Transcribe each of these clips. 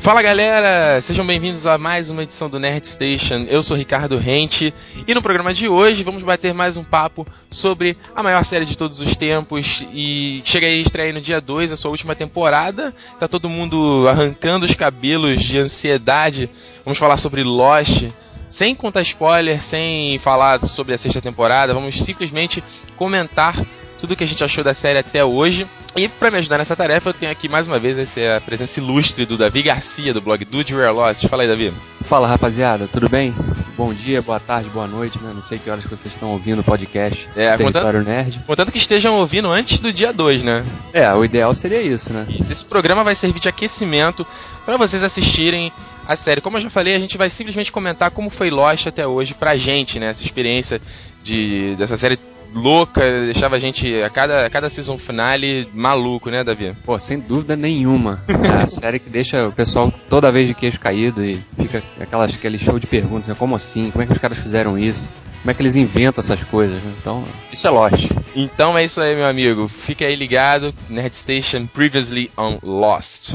Fala galera, sejam bem-vindos a mais uma edição do Nerd Station. Eu sou Ricardo Rente e no programa de hoje vamos bater mais um papo sobre a maior série de todos os tempos e chega aí estreia no dia 2 a sua última temporada. Tá todo mundo arrancando os cabelos de ansiedade. Vamos falar sobre Lost, sem contar spoiler, sem falar sobre a sexta temporada, vamos simplesmente comentar tudo que a gente achou da série até hoje. E para me ajudar nessa tarefa, eu tenho aqui mais uma vez essa a presença ilustre do Davi Garcia, do blog Do You Lost. Fala aí, Davi. Fala, rapaziada, tudo bem? Bom dia, boa tarde, boa noite, né? Não sei que horas que vocês estão ouvindo o podcast é, Território contanto, Nerd. Contanto que estejam ouvindo antes do dia 2, né? É, o ideal seria isso, né? Isso. Esse programa vai servir de aquecimento para vocês assistirem a série. Como eu já falei, a gente vai simplesmente comentar como foi Lost até hoje pra gente, né? Essa experiência de, dessa série louca, deixava a gente a cada, a cada season finale maluco, né, Davi? Pô, sem dúvida nenhuma. É a série que deixa o pessoal toda vez de queixo caído e fica aquelas, aquele show de perguntas, né? Como assim? Como é que os caras fizeram isso? Como é que eles inventam essas coisas? Né? Então, isso é Lost. Então é isso aí, meu amigo. Fica aí ligado. Nerd Station Previously on Lost.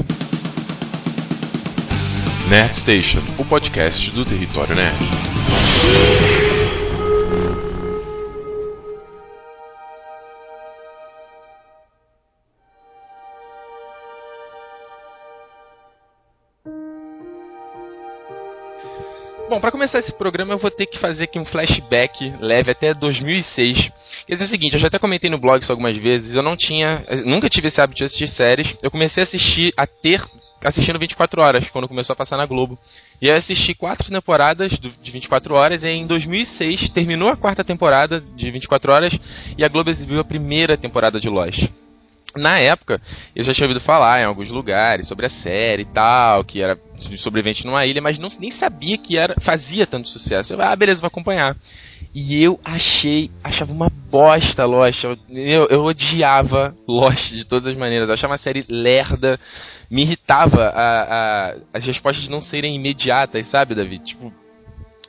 Nerd Station, o podcast do Território Nerd. Bom, para começar esse programa eu vou ter que fazer aqui um flashback leve até 2006. Quer dizer o seguinte, eu já até comentei no blog isso algumas vezes, eu não tinha, nunca tive esse hábito de assistir séries. Eu comecei a assistir, a ter, assistindo 24 horas, quando começou a passar na Globo. E eu assisti quatro temporadas de 24 horas e em 2006 terminou a quarta temporada de 24 horas e a Globo exibiu a primeira temporada de Lost. Na época, eu já tinha ouvido falar em alguns lugares sobre a série e tal, que era sobrevivente numa ilha, mas não, nem sabia que era fazia tanto sucesso. Eu, ah, beleza, vou acompanhar. E eu achei, achava uma bosta Lost. Eu, eu, odiava Lost de todas as maneiras. Eu achava uma série lerda. Me irritava a, a, as respostas não serem imediatas, sabe, David? Tipo,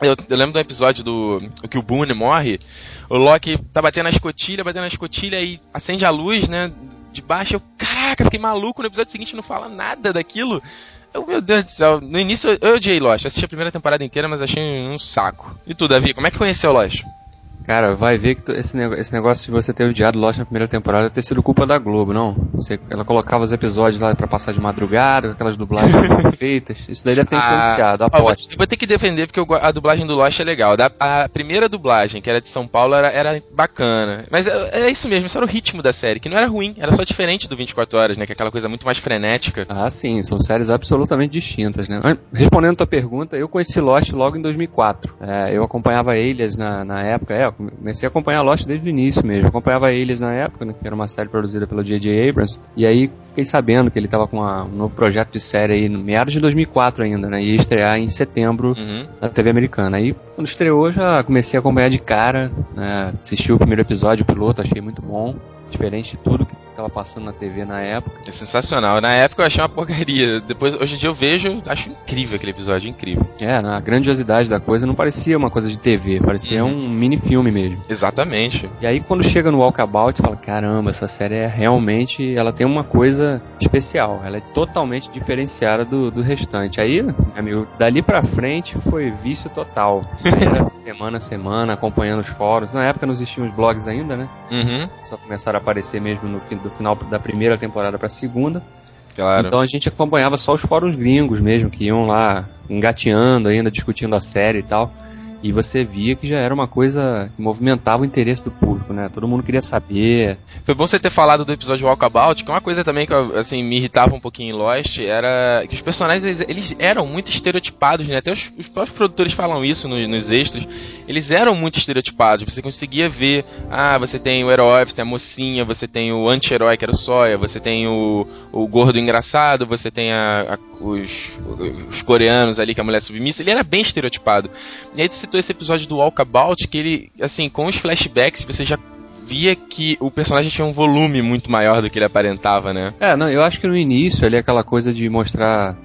eu, eu, lembro do episódio do que o Boone morre. O Loki tá batendo na escotilha, batendo na escotilha e acende a luz, né? De baixo. Eu, caraca, fiquei maluco. No episódio seguinte não fala nada daquilo. Eu, meu Deus do céu. No início eu odiei Lost. Assisti a primeira temporada inteira, mas achei um saco. E tu, Davi, como é que conheceu Lost? Cara, vai ver que esse, esse negócio de você ter odiado Lost na primeira temporada ter sido culpa da Globo, não? Você, ela colocava os episódios lá para passar de madrugada, aquelas dublagens mal feitas. Isso daí deve ter influenciado, ah, aposto. Eu vou ter que defender porque a dublagem do Lost é legal. A primeira dublagem, que era de São Paulo, era, era bacana. Mas é, é isso mesmo, isso era o ritmo da série, que não era ruim, era só diferente do 24 Horas, né? Que é aquela coisa muito mais frenética. Ah, sim, são séries absolutamente distintas, né? Respondendo a tua pergunta, eu conheci Lost logo em 2004. É, eu acompanhava Elias na, na época, é, comecei a acompanhar Lost desde o início mesmo. Eu acompanhava eles na época, né, que era uma série produzida pelo J.J. Abrams. E aí fiquei sabendo que ele estava com uma, um novo projeto de série aí no meados de 2004 ainda, né? Ia estrear em setembro uhum. na TV americana. Aí quando estreou já comecei a acompanhar de cara, né? Assisti o primeiro episódio, o piloto, achei muito bom diferente de tudo que estava passando na TV na época. É sensacional. Na época eu achei uma porcaria. Depois, hoje em dia eu vejo, acho incrível aquele episódio, incrível. É, na grandiosidade da coisa não parecia uma coisa de TV, parecia uhum. um mini filme mesmo. Exatamente. E aí quando chega no Walkabout, você fala, caramba, essa série é realmente, ela tem uma coisa especial. Ela é totalmente diferenciada do, do restante. Aí, amigo, dali pra frente foi vício total. Era semana a semana, acompanhando os fóruns. Na época não existiam os blogs ainda, né? Uhum. Só começaram a aparecer mesmo no fim, do final da primeira temporada pra segunda. Claro. Então a gente acompanhava só os fóruns gringos mesmo, que iam lá engateando ainda, discutindo a série e tal. E você via que já era uma coisa que movimentava o interesse do público, né? Todo mundo queria saber. Foi bom você ter falado do episódio Walkabout, que uma coisa também que assim, me irritava um pouquinho em Lost era que os personagens eles, eles eram muito estereotipados, né? Até os, os próprios produtores falam isso no, nos extras. Eles eram muito estereotipados. Você conseguia ver, ah, você tem o herói, você tem a mocinha, você tem o anti-herói que era o Sawyer, você tem o, o gordo engraçado, você tem a, a, os, os coreanos ali, que é a mulher submissa. Ele era bem estereotipado. E aí você citou esse episódio do Walkabout, que ele, assim, com os flashbacks, você já via que o personagem tinha um volume muito maior do que ele aparentava, né? É, não, eu acho que no início ali aquela coisa de mostrar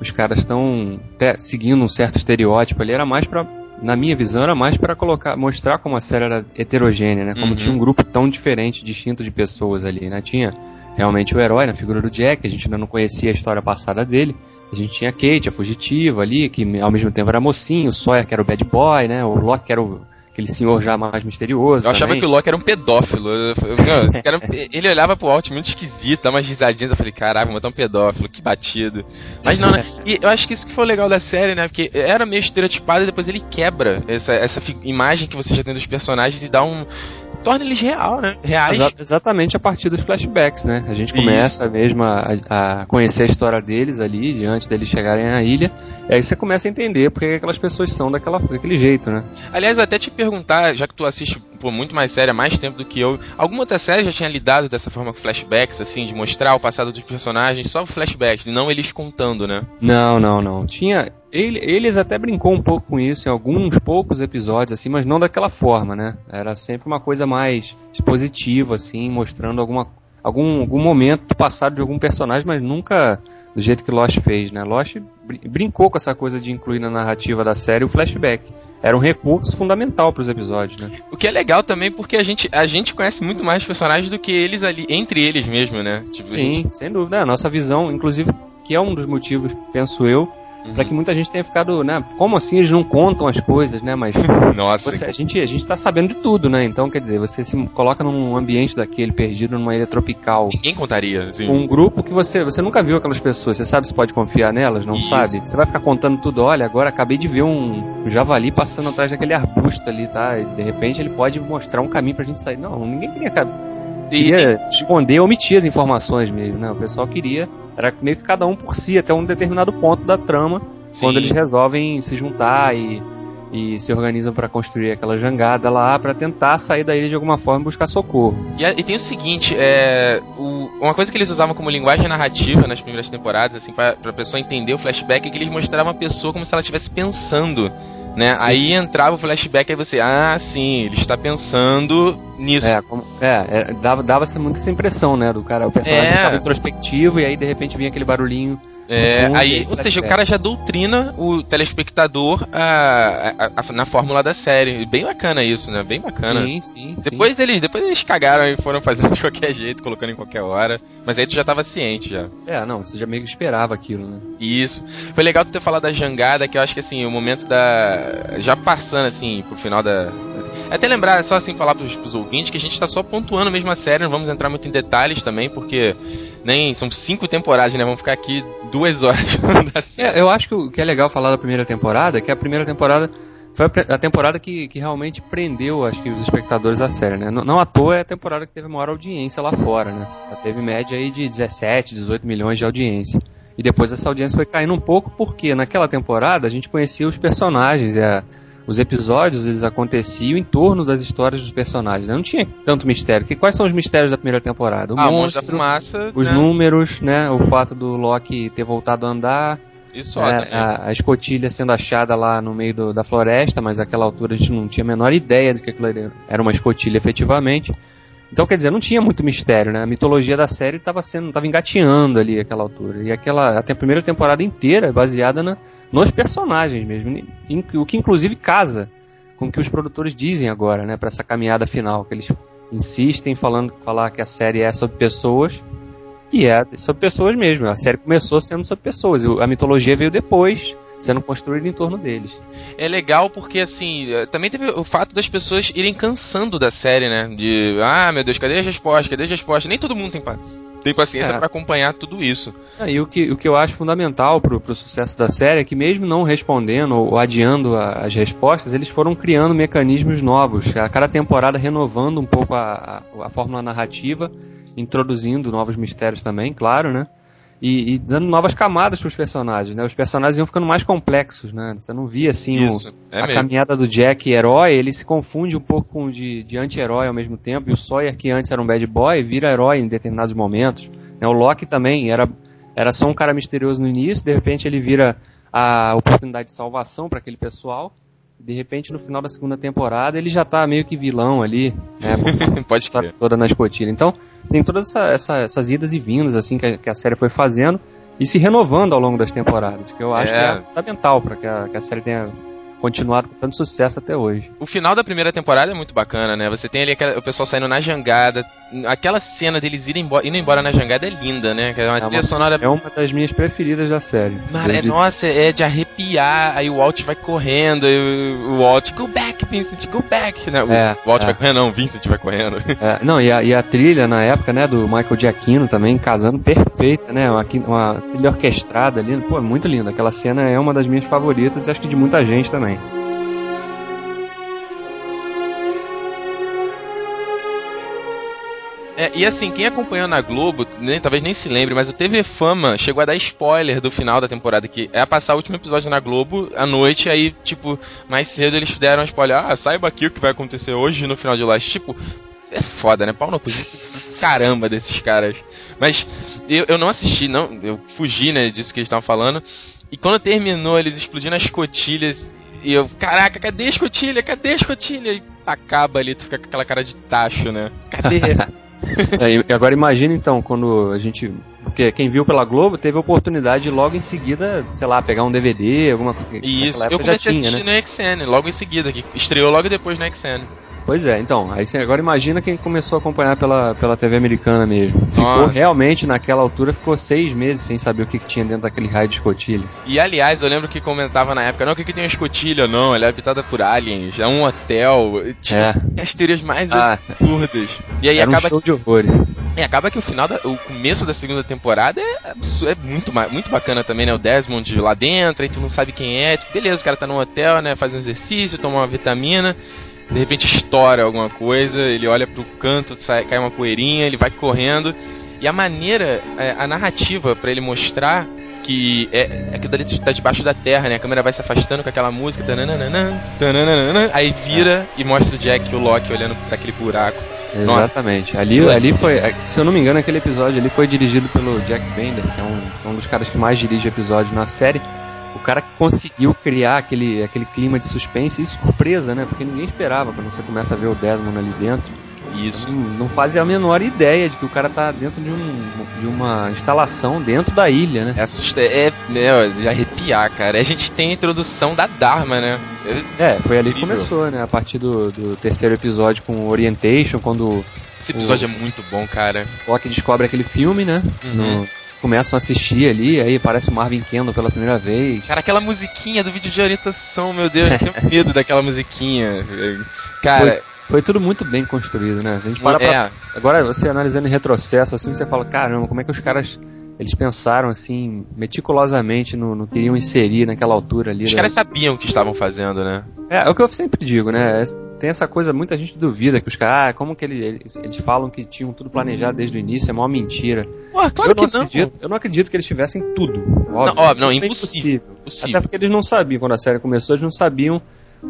os caras estão seguindo um certo estereótipo ali era mais para na minha visão era mais para colocar mostrar como a série era heterogênea, né? Como uhum. tinha um grupo tão diferente, distinto de pessoas ali, né? Tinha realmente o herói na figura do Jack, a gente ainda não conhecia a história passada dele. A gente tinha a Kate, a fugitiva ali, que ao mesmo tempo era mocinho, o Sawyer que era o bad boy, né? O Locke que era o, aquele senhor já mais misterioso. Eu também. achava que o Loki era um pedófilo. Eu, eu, não, cara, ele olhava pro Walt muito esquisito, dava umas risadinhas. Eu falei, caralho, vou botar um pedófilo, que batido. Mas não, né? E eu acho que isso que foi legal da série, né? Porque era meio estereotipado e depois ele quebra essa, essa imagem que você já tem dos personagens e dá um torna eles real, né? Reais. Exa exatamente a partir dos flashbacks, né? A gente começa Isso. mesmo a, a, conhecer a história deles ali, antes deles chegarem à ilha. E aí você começa a entender porque aquelas pessoas são daquela, daquele jeito, né? Aliás, até te perguntar, já que tu assiste por muito mais série há mais tempo do que eu, alguma outra série já tinha lidado dessa forma com flashbacks, assim, de mostrar o passado dos personagens, só flashbacks, e não eles contando, né? Não, não, não. Tinha. Ele, eles até brincou um pouco com isso em alguns poucos episódios, assim, mas não daquela forma, né? Era sempre uma coisa mais expositiva, assim, mostrando alguma, algum, algum momento passado de algum personagem, mas nunca do jeito que Lost fez, né? Lost brincou com essa coisa de incluir na narrativa da série o flashback era um recurso fundamental para os episódios, né? O que é legal também porque a gente, a gente conhece muito mais personagens do que eles ali, entre eles mesmo, né? Tipo, Sim, gente... sem dúvida. A nossa visão, inclusive, que é um dos motivos, penso eu, uhum. para que muita gente tenha ficado, né? Como assim eles não contam as coisas, né? Mas Nossa, você, a gente a gente tá sabendo de tudo, né? Então, quer dizer, você se coloca num ambiente daquele perdido numa ilha tropical. Ninguém contaria, assim. Um grupo que você você nunca viu aquelas pessoas, você sabe se pode confiar nelas, não Isso. sabe? Você vai ficar contando tudo, olha, agora acabei de ver um, javali passando atrás daquele arbusto ali, tá? E de repente ele pode mostrar um caminho pra gente sair. Não, ninguém queria queria e... esconder, omitir as informações mesmo, né? O pessoal queria, era meio que cada um por si, até um determinado ponto da trama Sim. quando eles resolvem se juntar e, e se organizam para construir aquela jangada lá para tentar sair da ilha de alguma forma e buscar socorro. E, e tem o seguinte, é, o, uma coisa que eles usavam como linguagem narrativa nas primeiras temporadas, assim, para a pessoa entender o flashback, é que eles mostravam a pessoa como se ela estivesse pensando. Né? Aí entrava o flashback e você, ah, sim, ele está pensando nisso. É, como, é, é dava, dava muito essa impressão, né, do cara, o personagem é. ficava introspectivo e aí de repente vinha aquele barulhinho é, aí, ou seja, o cara já doutrina o telespectador a, a, a, na fórmula da série. Bem bacana isso, né? Bem bacana. Sim, sim. Depois, sim. Eles, depois eles cagaram e foram fazendo de qualquer jeito, colocando em qualquer hora. Mas aí tu já tava ciente já. É, não, você já meio que esperava aquilo, né? Isso. Foi legal tu ter falado da jangada, que eu acho que assim, o momento da. Já passando assim pro final da. Até lembrar, só assim, falar pros, pros ouvintes que a gente tá só pontuando mesmo a série, não vamos entrar muito em detalhes também, porque nem são cinco temporadas, né? Vamos ficar aqui duas horas falando série. É, eu acho que o que é legal falar da primeira temporada é que a primeira temporada foi a temporada que, que realmente prendeu, acho que, os espectadores à série, né? Não, não à toa é a temporada que teve a maior audiência lá fora, né? Já teve média aí de 17, 18 milhões de audiência. E depois essa audiência foi caindo um pouco porque naquela temporada a gente conhecia os personagens, a, os episódios eles aconteciam em torno das histórias dos personagens. Né? Não tinha tanto mistério. Que, quais são os mistérios da primeira temporada? O ah, monstro, da fumaça, os né? números, né? O fato do Loki ter voltado a andar. Isso, é, a, a, escotilha sendo achada lá no meio do, da floresta, mas naquela altura a gente não tinha a menor ideia de que aquilo era uma escotilha efetivamente. Então, quer dizer, não tinha muito mistério, né? A mitologia da série estava sendo, estava engateando ali aquela altura. E aquela, até a primeira temporada inteira é baseada na, nos personagens mesmo, o que inclusive casa com o que os produtores dizem agora, né, para essa caminhada final, que eles insistem falando falar que a série é sobre pessoas e é sobre pessoas mesmo. A série começou sendo sobre pessoas, a mitologia veio depois, sendo construída em torno deles. É legal porque, assim, eh, também teve o fato das pessoas irem cansando da série, né? De, ah, meu Deus, cadê as respostas? Cadê as respostas? Nem todo mundo tem tem paciência é. para acompanhar tudo isso. É, e o que, o que eu acho fundamental pro, pro sucesso da série é que mesmo não respondendo ou adiando a, as respostas, eles foram criando mecanismos novos, a cada temporada renovando um pouco a, a, a fórmula narrativa, introduzindo novos mistérios também, claro, né? E, e dando novas camadas para os personagens, né? Os personagens iam ficando mais complexos, né? Você não via assim o, é a mesmo. caminhada do Jack herói, ele se confunde um pouco com de, de anti-herói ao mesmo tempo, e o Sawyer que antes era um bad boy vira herói em determinados momentos. Né? O Loki também era era só um cara misterioso no início, de repente ele vira a oportunidade de salvação para aquele pessoal de repente no final da segunda temporada ele já tá meio que vilão ali, né? Pode estar toda na escotilha. Então tem todas essa, essa, essas idas e vindas assim que a, que a, série foi fazendo e se renovando ao longo das temporadas, que eu acho é. que é fundamental para que, que a, série tenha continuado com tanto sucesso até hoje. O final da primeira temporada é muito bacana, né? Você tem ali aquela, o pessoal saindo na jangada. Aquela cena deles irem embora, indo embora na jangada é linda, né? É uma É uma, sonora. é uma das minhas preferidas da série. Mano, é, nossa, é de arrepiar. Aí o Walt vai correndo. O Walt, go back, Vincent, go back. Né? O É, Walt é. vai correndo, não, o Vincent vai correndo. É, não, e a, e a trilha na época, né, do Michael Giacchino também, casando perfeita, né? Uma, uma trilha orquestrada ali, pô, muito linda. Aquela cena é uma das minhas favoritas e acho que de muita gente também. É, e assim, quem acompanhou na Globo, nem- talvez nem se lembre, mas o TV Fama chegou a dar spoiler do final da temporada, que é passar o último episódio na Globo à noite, aí, tipo, mais cedo eles deram um spoiler, ah, saiba aqui o que vai acontecer hoje no final de Lost. Tipo, é foda, né? Pau no cu. Caramba desses caras. Mas eu, eu não assisti, não, eu fugi, né, disso que eles estavam falando. E quando terminou, eles explodindo as escotilhas. E eu, caraca, cadê a escotilha? Cadê a escotilha? E acaba ali, tu fica com aquela cara de tacho, né? Cadê? É, e agora imagina então, quando a gente. Porque quem viu pela Globo teve a oportunidade de logo em seguida, sei lá, pegar um DVD, alguma coisa. Isso, eu comecei já a tinha, assistir né? no XN, logo em seguida, que estreou logo depois no XN. Pois é, então, aí você agora imagina quem começou a acompanhar pela, pela TV americana mesmo. Ficou Nossa. realmente, naquela altura, ficou seis meses sem saber o que, que tinha dentro daquele raio de escotilha. E aliás, eu lembro que comentava na época, não, o que, que tem uma escotilha? Não, ela é habitada por aliens, é um hotel. Tinha É, as teorias mais Ah. absurdas. E aí era um acaba, show de horrores. e acaba que o final, da- o começo da segunda temporada é, é muito, muito bacana também, né? O Desmond lá dentro, aí tu não sabe quem é, beleza, o cara tá num hotel, né? Faz um exercício, toma uma vitamina. De repente estoura alguma coisa, ele olha pro canto, sai, cai uma poeirinha, ele vai correndo. E a maneira, é, a narrativa pra ele mostrar que é, é que dali tá debaixo da terra, né? A câmera vai se afastando com aquela música, tananana, tananana, aí vira e mostra o Jack e o Loki olhando pra aquele buraco. Exatamente. Ali, ali foi, se eu não me engano, aquele episódio ali foi dirigido pelo Jack Bender, que é um, é um dos caras que mais dirige episódios na série. O cara que conseguiu criar aquele, aquele clima de suspense e surpresa, né? Porque ninguém esperava quando você começa a ver o Desmond ali dentro. Isso. Não, não fazia a menor ideia de que o cara tá dentro de, um, de uma instalação dentro da ilha, né? É assusta é, né, de arrepiar, cara. A gente tem a introdução da Dharma, né? É, foi ali que começou, né? A partir do, do terceiro episódio com Orientation, quando Esse episódio é muito bom, cara. o Loki descobre aquele filme, né? Uhum. No- começam a assistir ali, aí aparece o Marvin Kendall pela primeira vez. Cara, aquela musiquinha do vídeo de orientação, meu Deus, eu tenho medo daquela musiquinha. Cara, Foi tudo muito bem construído, né? A gente para pra... é, Agora, você analisando em retrocesso, assim, você fala, caramba, como é que os caras... Eles pensaram, assim, meticulosamente no, no que iriam inserir naquela altura ali. os né? caras sabiam o que estavam fazendo, né? É, é o que eu sempre digo, né? É- Tem essa coisa, muita gente duvida que os caras, ah, como que ele- eles, eles falam que tinham tudo planejado desde o início, é maior mentira. Pô, claro eu, não que não. acredito, eu não acredito que eles tivessem tudo. Óbvio, Não, óbvio, não, é impossível. Até Possível, porque eles não sabiam, quando a série começou, eles não sabiam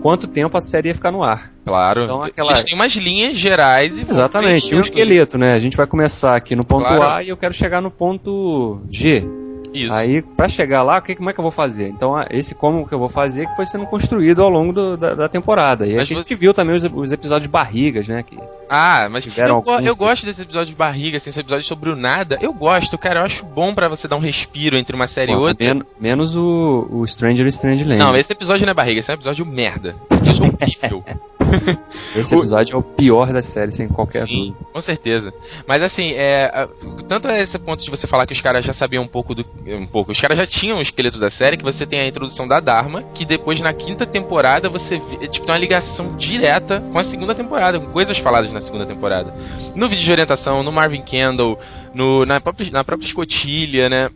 quanto tempo a série ia ficar no ar. claro. Então, aquela- Eles têm umas linhas gerais e Exatamente, um esqueleto, né? A gente vai começar aqui no ponto Claro. A e eu quero chegar no ponto G. Isso. Aí, pra chegar lá, que, como é que eu vou fazer? Então, esse como que eu vou fazer que foi sendo construído ao longo do- da, da temporada. E Mas a gente você- viu também os, os episódios barrigas, né? Que, Ah, mas Tiveram eu, go- eu gosto desse episódio de barriga, assim, esse episódio sobre o nada. Eu gosto, cara. Eu acho bom pra você dar um respiro entre uma série e Bom, outra. men- menos o, o Stranger Strange Land. Não, esse episódio não é barriga, esse é um episódio merda. Episódio horrível. Esse o- episódio é o pior da série, sem qualquer Sim, dúvida. com certeza. Mas assim, é, tanto é esse ponto de você falar que os caras já sabiam um pouco do. Um pouco. Os caras já tinham o esqueleto da série, que você tem a introdução da Dharma, que depois na quinta temporada você vê, tipo, tem uma ligação direta com a segunda temporada, com coisas faladas na segunda temporada. No vídeo de orientação, no Marvin Kendall, no, na, própria, na própria escotilha, né?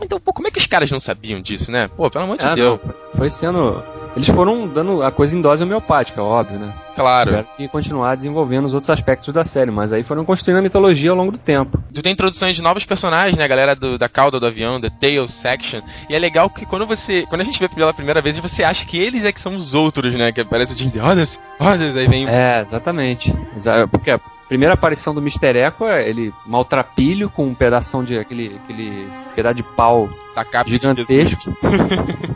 Então, pô, como é que os caras não sabiam disso, né? Pô, pelo amor de Ah, Deus. não, foi sendo. Eles foram dando a coisa em dose homeopática, óbvio, né? Claro. Tiveram que continuar desenvolvendo os outros aspectos da série, mas aí foram construindo a mitologia ao longo do tempo. Tu tem introduções de novos personagens, né? A galera do- da cauda do avião, da tail section. E é legal que quando você. Quando a gente vê pela primeira vez, você acha que eles é que são os outros, né? Que aparece o Jim Others, aí vem. É, exatamente. Exa- Porque primeira aparição do Mr. Echo é ele maltrapilho com um pedaço de. aquele, aquele pedaço de pau gigantesco.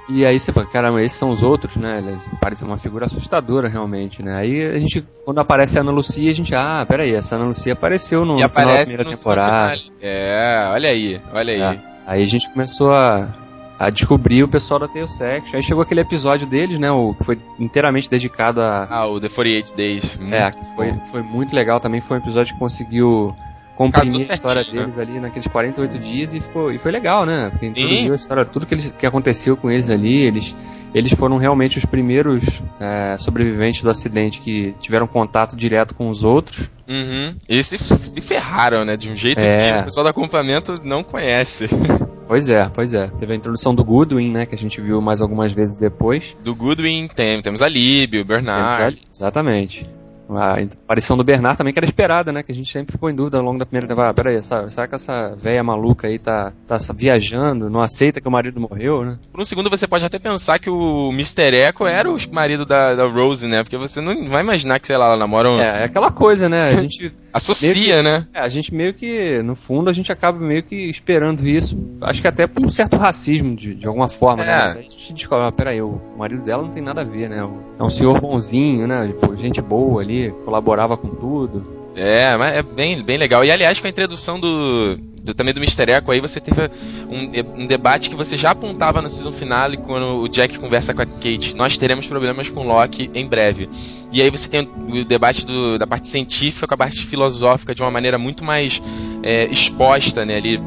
E aí você fala, caramba, esses são os outros, né? Eles parecem uma figura assustadora realmente, né? Aí a gente, quando aparece a Ana Lucia, a gente, ah, peraí, essa Ana Lucia apareceu no, E no final da primeira temporada. final. É, olha aí, olha aí. É. Aí a gente começou a, a descobrir o pessoal da Tale Section. Aí chegou aquele episódio deles, né? O que foi inteiramente dedicado a. Ah, o The 48 Days. Muito é, que foi, foi muito legal também. Foi um episódio que conseguiu comprimir a história né? deles ali naqueles 48 dias e, ficou, e foi legal, né? Porque introduziu a história, tudo que, eles, que aconteceu com eles ali, eles, eles foram realmente os primeiros é, sobreviventes do acidente que tiveram contato direto com os outros. Uhum. Eles se, se ferraram, né? De um jeito é. que o pessoal do acampamento não conhece. Pois é, pois é. Teve a introdução do Goodwin, né? Que a gente viu mais algumas vezes depois. Do Goodwin tem, temos a Libby, o Bernard. exatamente. A aparição do Bernard também, que era esperada, né? Que a gente sempre ficou em dúvida ao longo da primeira temporada. Ah, pera aí, será que essa velha maluca aí tá, tá viajando, não aceita que o marido morreu, né? Por um segundo você pode até pensar que o Mr. Echo era o marido da, da Rose, né? Porque você não vai imaginar que, sei lá, ela namora um... É, é aquela coisa, né? A gente... Associa, que, né? É, a gente meio que, no fundo, a gente acaba meio que esperando isso. Acho que até por um certo racismo, de, de alguma forma, né? é. né? Mas a gente descobre, ah, peraí, o marido dela não tem nada a ver, né? É um senhor bonzinho, né? Tipo, gente boa ali, colaborava com tudo. É, mas é bem, bem legal. E aliás, com a introdução do, do também do Mr. Echo, aí você teve um, um, debate que você já apontava no season finale quando o Jack conversa com a Kate. Nós teremos problemas com Loki em breve. E aí você tem o, debate do, da parte científica com a parte filosófica de uma maneira muito mais é, exposta, né? Ali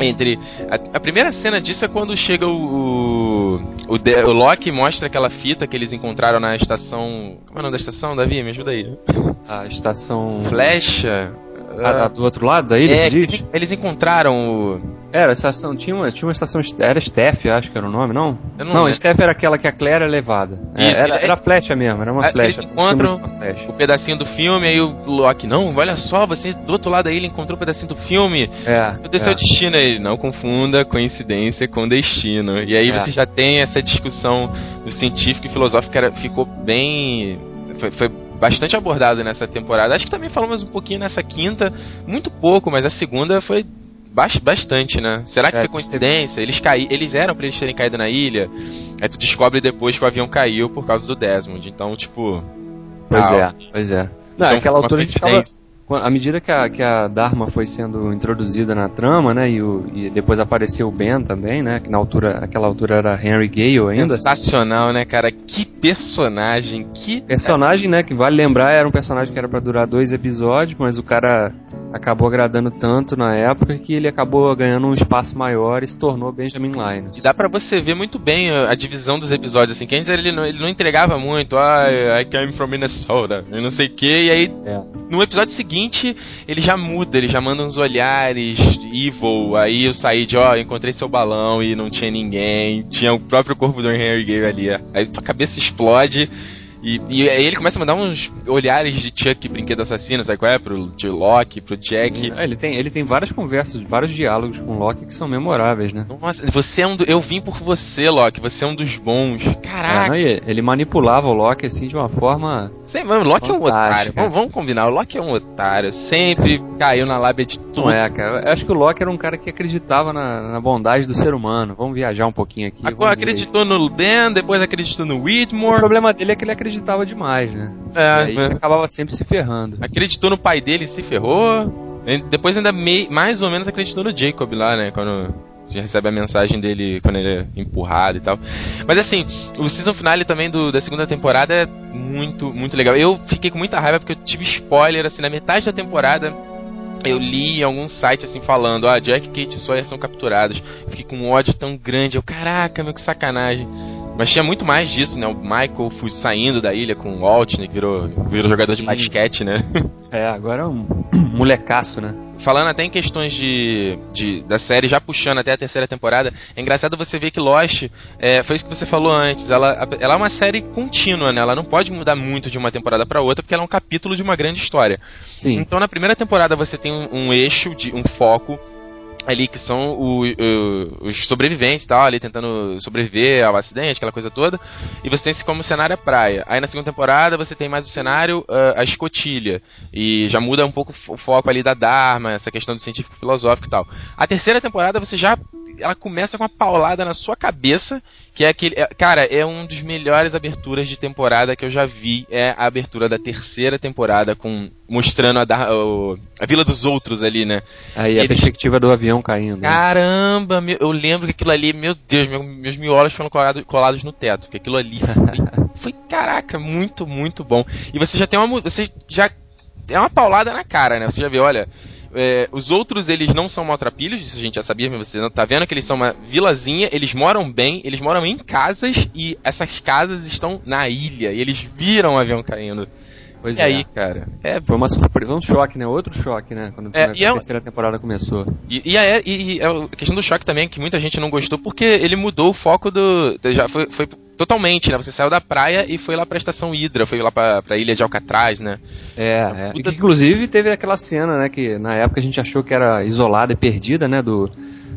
entre a, a, primeira cena disso é quando chega o o, o, o Loki mostra aquela fita que eles encontraram na estação como é o nome da estação Davi? Me ajuda aí. A estação Flecha a, a, do outro lado da ilha, é, eles, eles, encontraram o. Era, a estação. Tinha uma, tinha uma estação. Era Steph, acho que era o nome, não? não, não Steph era aquela que a Claire é levada. É, era, era flecha mesmo, era uma é, flecha. Eles encontram o pedacinho do filme, aí o Loki, não, olha só, você do outro lado da ilha encontrou o pedacinho do filme. É. Deus, é. seu destino aí. Não confunda coincidência com destino. E aí é. você já tem essa discussão do científico e filosófico que era, ficou bem. Foi, foi bastante abordado nessa temporada. Acho que também falamos um pouquinho nessa quinta, muito pouco, mas a segunda foi bastante, né? Será que é, foi coincidência? Eles caí, eles eram para eles terem caído na ilha. Aí tu descobre depois que o avião caiu por causa do Desmond. Então, tipo, Pois ah, é, pois é. Não, então, aquela altura a gente tava, à medida que a, que a Dharma foi sendo introduzida na trama, né, e, o, e depois apareceu o Ben também, né, que na altura, aquela altura era Henry Gale ainda. Sensacional, né, cara? Que personagem, que personagem, né, que vale lembrar era um personagem que era para durar dois episódios, mas o cara acabou agradando tanto na época que ele acabou ganhando um espaço maior e se tornou Benjamin Linus. E dá para você ver muito bem a, divisão dos episódios, assim, que antes ele não, ele não entregava muito, ah, I came from Minnesota, e não sei o que, e aí é. no episódio seguinte ele já muda, ele já manda uns olhares evil, aí eu saí de, ó, oh, encontrei seu balão e não tinha ninguém, tinha o próprio corpo do Henry Gale ali, aí tua cabeça explode e, e aí ele começa a mandar uns olhares de Chuck, brinquedo assassino, sabe qual é? Pro de Loki, pro Jack. É, ele, tem, ele tem várias conversas, vários diálogos com o Loki que são memoráveis, né? Nossa, você é um do, Eu vim por você, Loki, você é um dos bons. Caraca. É, ele manipulava o Loki assim de uma forma. Sei, mano, o Loki é um otário. Vamos, vamos, combinar, o Loki é um otário. Sempre caiu na lábia de tudo. Não é, cara. Eu acho que o Loki era um cara que acreditava na, na bondade do ser humano. Vamos viajar um pouquinho aqui. Agora acreditou no Ben, depois acreditou no Whitmore. O problema dele é que ele acreditava demais né? É, e aí é. acabava sempre se ferrando. Acreditou no pai dele e se ferrou. Depois ainda mei, mais ou menos acreditou no Jacob lá, né? Quando já recebe a mensagem dele quando ele é empurrado e tal. Mas assim, o season finale também do, da segunda temporada é muito, muito legal. Eu fiquei com muita raiva porque eu tive spoiler, assim, na metade da temporada eu li em algum site assim falando, ah, Jack e Kate Sawyer são capturados. Fiquei com um ódio tão grande. Eu, caraca, meu, que sacanagem. Mas tinha muito mais disso, né? O Michael foi saindo da ilha com o Walt, né? Que virou, virou jogador de basquete, né? É, agora é um molecaço, né? Falando até em questões de, de, da série, já puxando até a terceira temporada, é engraçado você ver que Lost, é, foi isso que você falou antes, ela, ela é uma série contínua, né? Ela não pode mudar muito de uma temporada para outra, porque ela é um capítulo de uma grande história. Sim. Então na primeira temporada você tem um, um eixo, de um foco ali que são o, o, os sobreviventes tal, ali tentando sobreviver ao acidente, aquela coisa toda. E você tem esse como cenário a praia. Aí na segunda temporada você tem mais o cenário uh, a escotilha. E já muda um pouco o foco ali da Dharma, essa questão do científico filosófico e tal. A terceira temporada você já ela começa com uma paulada na sua cabeça Que é aquele. é- cara, é um dos melhores aberturas de temporada que eu já vi. É a abertura da terceira temporada, com mostrando a, da- o- a Vila dos Outros ali, né? Aí a Eles- perspectiva do avião caindo. né? Caramba, meu- eu lembro que aquilo ali, meu Deus, meu- meus miolos foram colado- colados no teto. Porque aquilo ali foi, foi, caraca, muito, muito bom. E você já tem uma. Você já. É uma paulada na cara, né? Você já vê, olha. É, os outros, eles não são maltrapilhos, isso a gente já sabia, mas você não tá vendo que eles são uma vilazinha, eles moram bem, eles moram em casas e essas casas estão na ilha e eles viram o avião caindo. Pois e é. aí, cara? É Foi uma surpresa, um choque, né? Outro choque, né? Quando É, a e é terceira temporada começou. E, e a, e- e a questão do choque também, é que muita gente não gostou, porque ele mudou o foco do. Já foi, foi totalmente, né? Você saiu da praia e foi lá pra estação Hidra, foi lá pra, pra ilha de Alcatraz, né? É, é. puta- E que, inclusive teve aquela cena, né? Que na época a gente achou que era isolada e perdida, né? Do,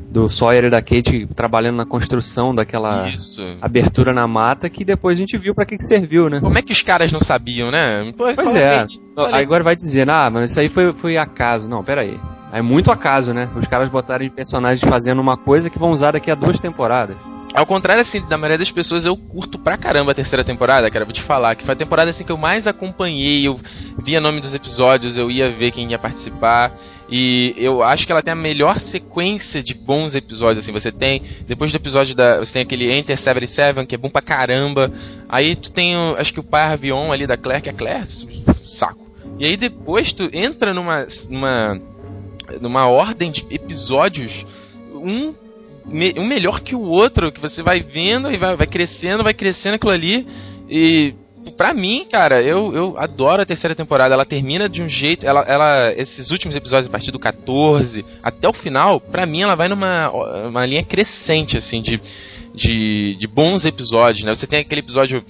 do Sawyer e da Kate trabalhando na construção daquela Isso. abertura na mata, que depois a gente viu pra que, que serviu, né? Como é que os caras não sabiam, né? Pô, Pois é. agora vai dizer, ah, mas isso aí foi, foi acaso. Não, peraí. É muito acaso, né? Os caras botarem personagens fazendo uma coisa que vão usar daqui a duas temporadas. Ao contrário, assim, da maioria das pessoas, eu curto pra caramba a terceira temporada, cara. Vou te falar, que foi a temporada assim que eu mais acompanhei. Eu via nome dos episódios, eu ia ver quem ia participar. E eu acho que ela tem a melhor sequência de bons episódios, assim. Você tem, depois do episódio da. Você tem aquele Enter 77, que é bom pra caramba. Aí tu tem, acho que o Pai Avion ali da Claire, que é Claire, saco. E aí depois tu entra numa. numa. numa ordem de episódios. Um um melhor que o outro, que você vai vendo e vai, vai crescendo, vai crescendo aquilo ali. E pra mim, cara, eu, eu adoro a terceira temporada. Ela termina de um jeito. Ela, ela, esses últimos episódios, a partir do 14 até o final, pra mim ela vai numa uma linha crescente, assim, de, de, de bons episódios, né? Você tem aquele episódio.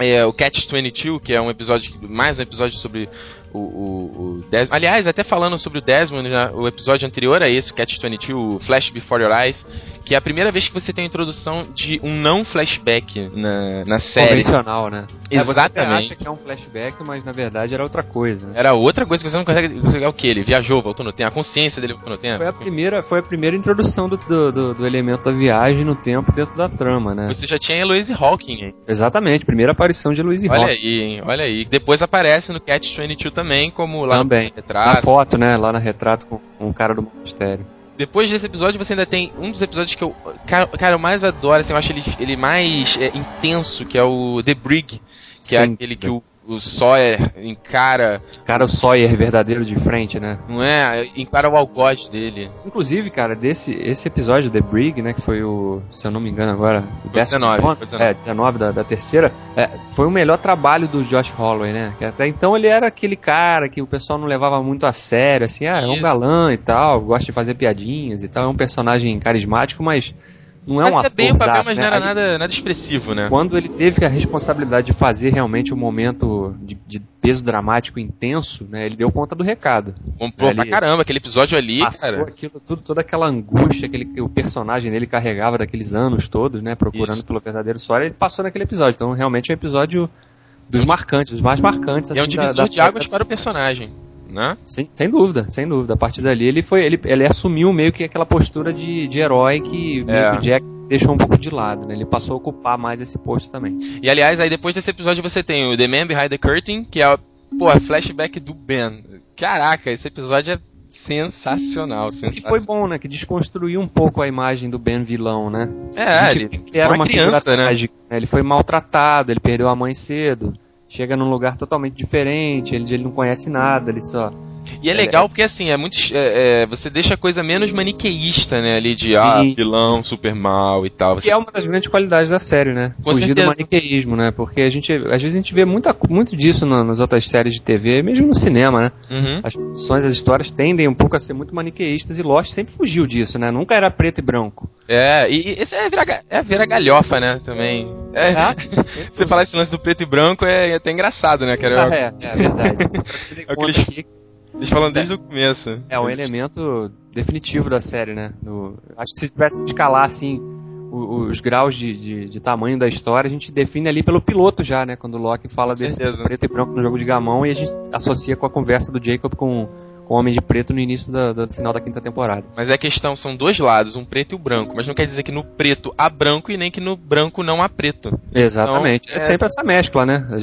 É, o Catch 22, que é um episódio, mais um episódio sobre o, o, o Desmond. Aliás, até falando sobre o Desmond, né, o episódio anterior a esse, o Catch 22, o Flash Before Your Eyes, que é a primeira vez que você tem a introdução de um não flashback na, na série. Convencional, né? É, você Exatamente. acha que é um flashback, mas na verdade era outra coisa. Né? Era outra coisa que você não consegue. Você, é o que? Ele viajou, voltou no tempo, a consciência dele voltou no tempo. Foi a primeira, foi a primeira introdução do, do, do- do elemento da viagem no tempo dentro da trama, né? Você já tinha a Eloise Hawking, hein? Exatamente, primeira aparição de Luiz e Olha aí, hein? Olha aí. Depois aparece no Catch 22 também, como lá Também. no Na retrato. foto, né? Lá na retrato com, o cara do mistério. Depois desse episódio, você ainda tem um dos episódios que eu. Cara, cara, eu mais adoro, assim, eu acho ele, ele mais é, intenso, que é o The Brig, que é Sim. aquele que o, o Sawyer encara, Cara, o Sawyer verdadeiro de frente, né? não é? Encara o algoz dele. Inclusive, cara, desse esse episódio, The Brig, né? Que foi o, se eu não me engano agora, o Foi 19, nono- foi 19. É, 19 da, da terceira. é, foi o melhor trabalho do Josh Holloway, né? Que até então ele era aquele cara que o pessoal não levava muito a sério, assim, ah, é um Isso. galã e tal, gosta de fazer piadinhas e tal, é um personagem carismático, mas não é Mas um é ator. bem o papel, mas né? não era nada, nada expressivo, né? Quando ele teve a responsabilidade de fazer realmente um momento de, de peso dramático intenso, né? Ele deu conta do recado. Pô, pra caramba, aquele episódio ali, Passou cara. aquilo tudo, toda aquela angústia que, ele- que o personagem dele carregava daqueles anos todos, né? Procurando Isso. pelo verdadeiro Sawyer, ele passou naquele episódio. Então, realmente é um episódio dos marcantes, dos mais marcantes. E é um assim, da- divisor da- de águas para o personagem, né? Sem, sem dúvida, sem dúvida. A partir dali ele foi, ele, ele assumiu meio que aquela postura de, de herói que É. o Jack deixou um pouco de lado, né? Ele passou a ocupar mais esse posto também. E aliás, aí depois desse episódio você tem o The Man Behind the Curtain, que é, pô, a flashback do Ben. Caraca, esse episódio é sensacional, O que sensacional. foi bom, né? Que desconstruiu um pouco a imagem do Ben vilão, né? É, gente ele, vê que era uma, criança, né? trágica, né? Ele foi maltratado, ele perdeu a mãe cedo. Chega num lugar totalmente diferente, ele, ele não conhece nada, ele só. E é legal porque assim, é muito. é, é, você deixa a coisa menos maniqueísta, né? Ali de ah, vilão, super mal e tal. Que Você- é uma das grandes qualidades da série, né? Com Fugir do certeza. maniqueísmo, né? Porque a gente, às vezes a gente vê muita, muito disso na- nas outras séries de TV, mesmo no cinema, né? Uhum. As produções, as histórias tendem um pouco a ser muito maniqueístas e Lost sempre fugiu disso, né? Nunca era preto e branco. É, e, e esse é virar, é virar galhofa, né? Também. É, Ah, você falar esse lance do preto e branco é, é até engraçado, né? cara? Ah, é, é verdade. É que eles- Eles falam desde o começo. É um elemento definitivo da série, né? No- acho que se tivesse que escalar assim o- os graus de, de- de tamanho da história, a gente define ali pelo piloto já, né? Quando o Loki fala Com desse certeza. preto e branco no jogo de gamão e a gente associa com a conversa do Jacob com, com o Homem de Preto no início da, do final da quinta temporada. Mas a questão são dois lados, um preto e o um branco. Mas não quer dizer que no preto há branco e nem que no branco não há preto. Exatamente. Então, é... é sempre essa mescla, né? Os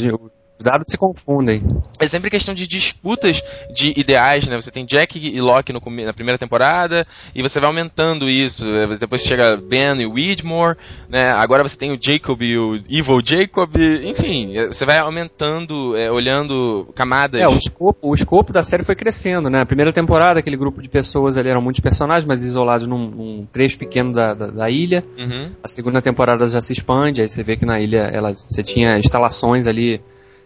dados se confundem. É sempre questão de disputas de ideais, né? Você tem Jack e Locke no, na primeira temporada, e você vai aumentando isso. É, depois chega Ben e Widmore, né? Agora você tem o Jacob e o Evil Jacob. Enfim, é, você vai aumentando, é, olhando camadas. É, o escopo, o escopo da série foi crescendo, né? A primeira temporada, aquele grupo de pessoas ali eram muitos personagens, mas isolados num, num trecho pequeno da, da, da ilha. Uhum. A segunda temporada já se expande, aí você vê que na ilha ela, você tinha instalações ali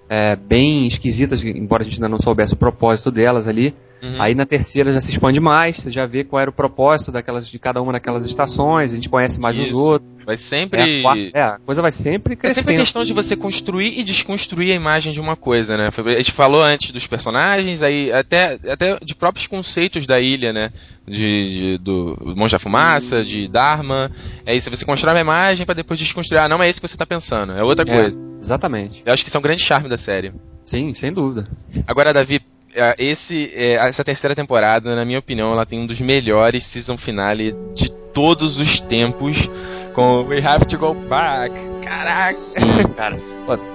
é, bem esquisitas, embora a gente ainda não soubesse o propósito delas ali. Uhum. Aí na terceira já se expande mais, você já vê qual era o propósito daquelas, de cada uma daquelas estações, a gente conhece mais Isso. os outros. Vai sempre. É a, é, a coisa vai sempre crescendo. É sempre questão de você construir e desconstruir a imagem de uma coisa, né? A gente falou antes dos personagens, aí até, até de próprios conceitos da ilha, né? De, de do Monge da Fumaça, de Dharma. É isso, você constrói uma imagem para depois desconstruir. Ah, não é isso que você tá pensando, é outra é, coisa. Exatamente. Eu acho que isso é um grande charme da série. Sim, sem dúvida. Agora, Davi, é, esse, é, essa terceira temporada, na minha opinião, ela tem um dos melhores season finale de todos os tempos com We Have to Go Back. Caraca! Sim, cara.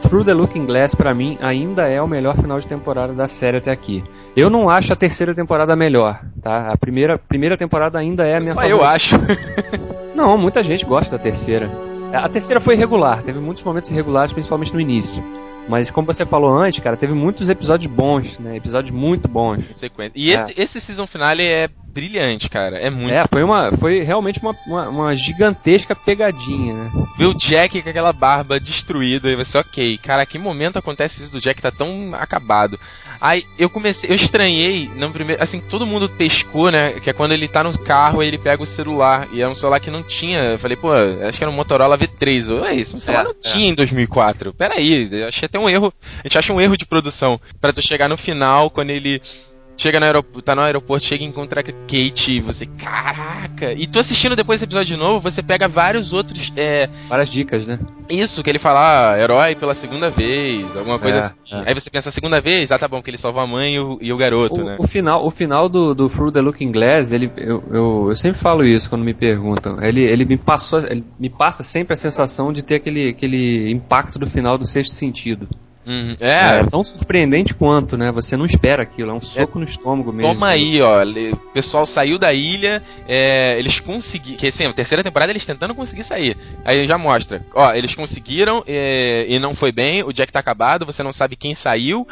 Through the Looking Glass, para mim, ainda é o melhor final de temporada da série até aqui. Eu não acho a terceira temporada melhor, tá? A primeira, primeira temporada ainda é a minha Só favorita. eu acho. não, muita gente gosta da terceira. A terceira foi irregular, teve muitos momentos irregulares, principalmente no início. Mas como você falou antes, cara, teve muitos episódios bons, né? Episódios muito bons. Sequência. E é. esse, esse season finale é brilhante, cara. É muito. É, foi, uma, foi realmente uma, uma, uma gigantesca pegadinha, né? Ver o Jack com aquela barba destruída e você, ok, cara, que momento acontece isso do Jack tá tão acabado? Aí eu comecei, eu estranhei, no primeiro, assim, todo mundo pescou, né? Que é quando ele tá no carro e ele pega o celular. E é um celular que não tinha. Eu falei, pô, acho que era um Motorola V3. Eu, é isso, um celular é, não é. tinha em 2004. Peraí, eu achei até um erro. A gente acha um erro de produção. para tu chegar no final, quando ele Chega no aeroporto, tá no aeroporto, chega e encontra a Kate e você, caraca! E tu assistindo depois esse episódio de novo, você pega vários outros. É... Várias dicas, né? Isso, que ele fala, ah, herói pela segunda vez, alguma coisa é, assim. É. Aí você pensa, segunda vez? Ah, tá bom, que ele salva a mãe e o, e o garoto, o, né? O final, o final do, do Through the Looking Glass, ele, eu, eu, eu, sempre falo isso quando me perguntam. Ele, ele me passou, ele me passa sempre a sensação de ter aquele, aquele impacto do final do sexto sentido. Uhum. É. é. tão surpreendente quanto, né? Você não espera aquilo, é um soco é. no estômago mesmo. Toma aí, ó. O pessoal saiu da ilha, é, eles conseguiram. Que assim, a terceira temporada eles tentando conseguir sair. Aí já mostra, ó, eles conseguiram é, e não foi bem, o Jack tá acabado, você não sabe quem saiu.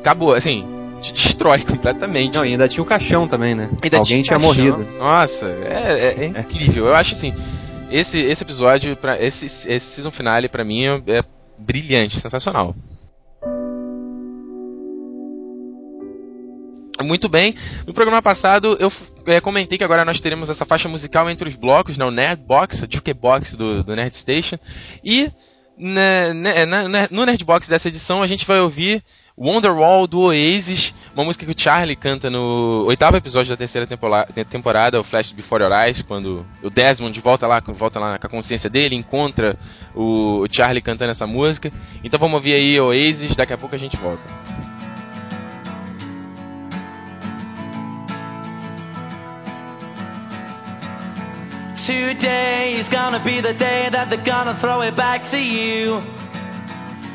Acabou, assim, te destrói completamente. Não, e ainda tinha o caixão também, né? Ainda Alguém tinha, tinha morrido. Nossa, é, é, é incrível. Eu acho assim, esse, esse episódio, pra, esse, esse season finale, pra mim, é brilhante, sensacional. Muito bem. No programa passado eu é, comentei que agora nós teremos essa faixa musical entre os blocos, né, o Nerd Box, a Jukebox do, do Nerd Station. E né, né, né, no Nerd Box dessa edição a gente vai ouvir Wonderwall do Oasis, uma música que o Charlie canta no oitavo episódio da terceira temporada, o Flash Before Your Eyes, quando o Desmond volta lá, volta lá com a consciência dele, encontra o Charlie cantando essa música. Então vamos ouvir aí Oasis, daqui a pouco a gente volta. Today is gonna be the day that they're gonna throw it back to you.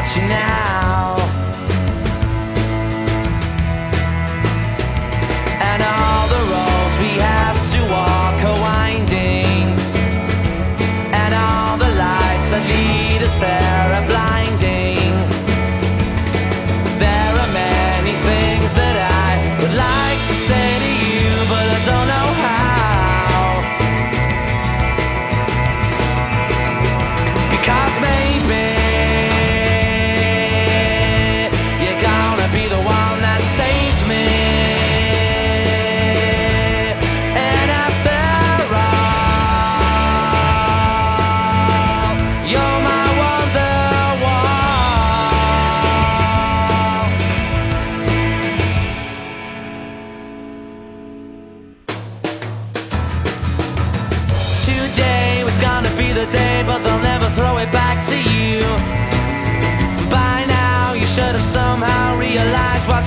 About you now.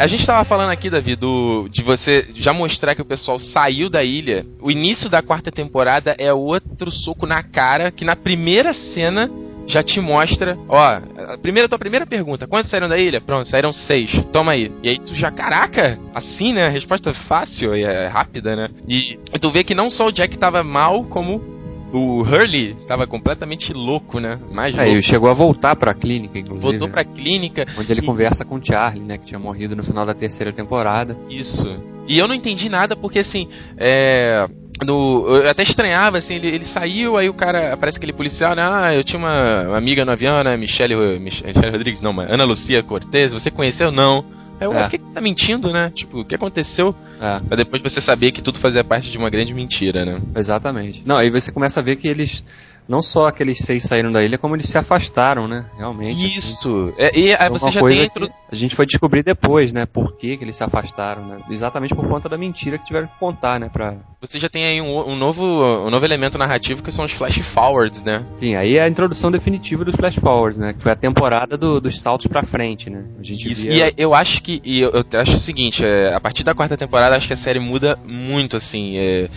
A gente tava falando aqui, Davi, do, de você já mostrar que o pessoal saiu da ilha. O início da quarta temporada é outro soco na cara, que na primeira cena já te mostra, ó, a primeira tua primeira pergunta, quantos saíram da ilha? Pronto, saíram seis. Toma aí. E aí tu já, caraca, assim, né? A resposta é fácil e é rápida, né? E, e tu vê que não só o Jack tava mal, como o Hurley tava completamente louco, né? Mais É, louco. ele chegou a voltar pra clínica, inclusive. Voltou né? pra clínica. Onde ele e- conversa com o Charlie, né? Que tinha morrido no final da terceira temporada. Isso. E eu não entendi nada porque assim, é. No, eu até estranhava, assim, ele, ele saiu, aí o cara, aparece aquele policial, né? Ah, eu tinha uma, amiga no avião, né? Michelle, Michelle Rodrigues, não, mas Ana Lucia Cortez, você conheceu? Não. Eu, É. por que, que tá mentindo, né? Tipo, o que aconteceu? É, Pra depois você saber que tudo fazia parte de uma grande mentira, né? exatamente. Não, aí você começa a ver que eles. Não só aqueles seis saíram da ilha, como eles se afastaram, né? Realmente. assim. Isso! É, e aí Foi você já tem intro- a gente foi descobrir depois, né? Por que, que eles se afastaram, né? Exatamente por conta da mentira que tiveram que contar, né? Pra... você já tem aí um, um novo, um novo elemento narrativo que são os flash forwards, né? Sim, aí é a introdução definitiva dos flash forwards, né? Que foi a temporada do- dos saltos pra frente, né? A gente Isso, via... e é- eu acho que. E eu, eu acho o seguinte, é, a partir da quarta temporada, acho que a série muda muito, assim. é, é,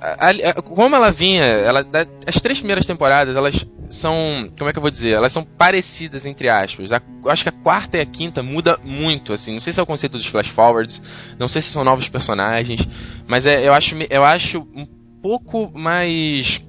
a- a- a- como ela vinha, ela, as três primeiras temporadas, elas são. Como é que eu vou dizer? Elas são parecidas, entre aspas. Acho que a quarta e a quinta muda muito, assim. Não sei se é o conceito dos flash forwards, não sei se são novos personagens, mas é, eu, acho, eu acho um pouco mais.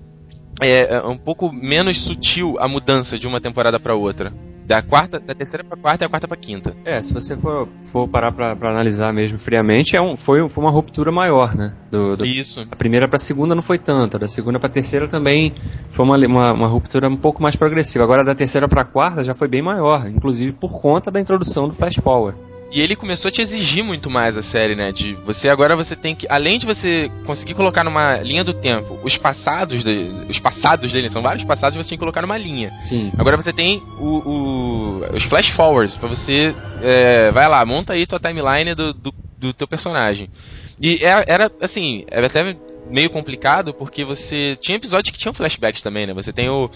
É, é um pouco menos sutil a mudança de uma temporada pra outra. Da quarta, da terceira pra quarta e a quarta pra quinta. É, se você for, for parar pra, pra analisar mesmo friamente, é um, foi, foi uma ruptura maior, né? Do, do- Isso. Da primeira pra segunda não foi tanta, da segunda pra terceira também foi uma, uma, uma ruptura um pouco mais progressiva. Agora da terceira pra quarta já foi bem maior, inclusive por conta da introdução do Flash Forward. E ele começou a te exigir muito mais a série, né? De você agora você tem que, além de você conseguir colocar numa linha do tempo os passados, de, os passados dele, são vários passados, você tem que colocar numa linha. Sim. Agora você tem o, o- os flash forwards pra você, é, vai lá, monta aí tua timeline do, do, do teu personagem. E era, era, assim, era até meio complicado porque você tinha episódios que tinham flashbacks também, né? Você tem o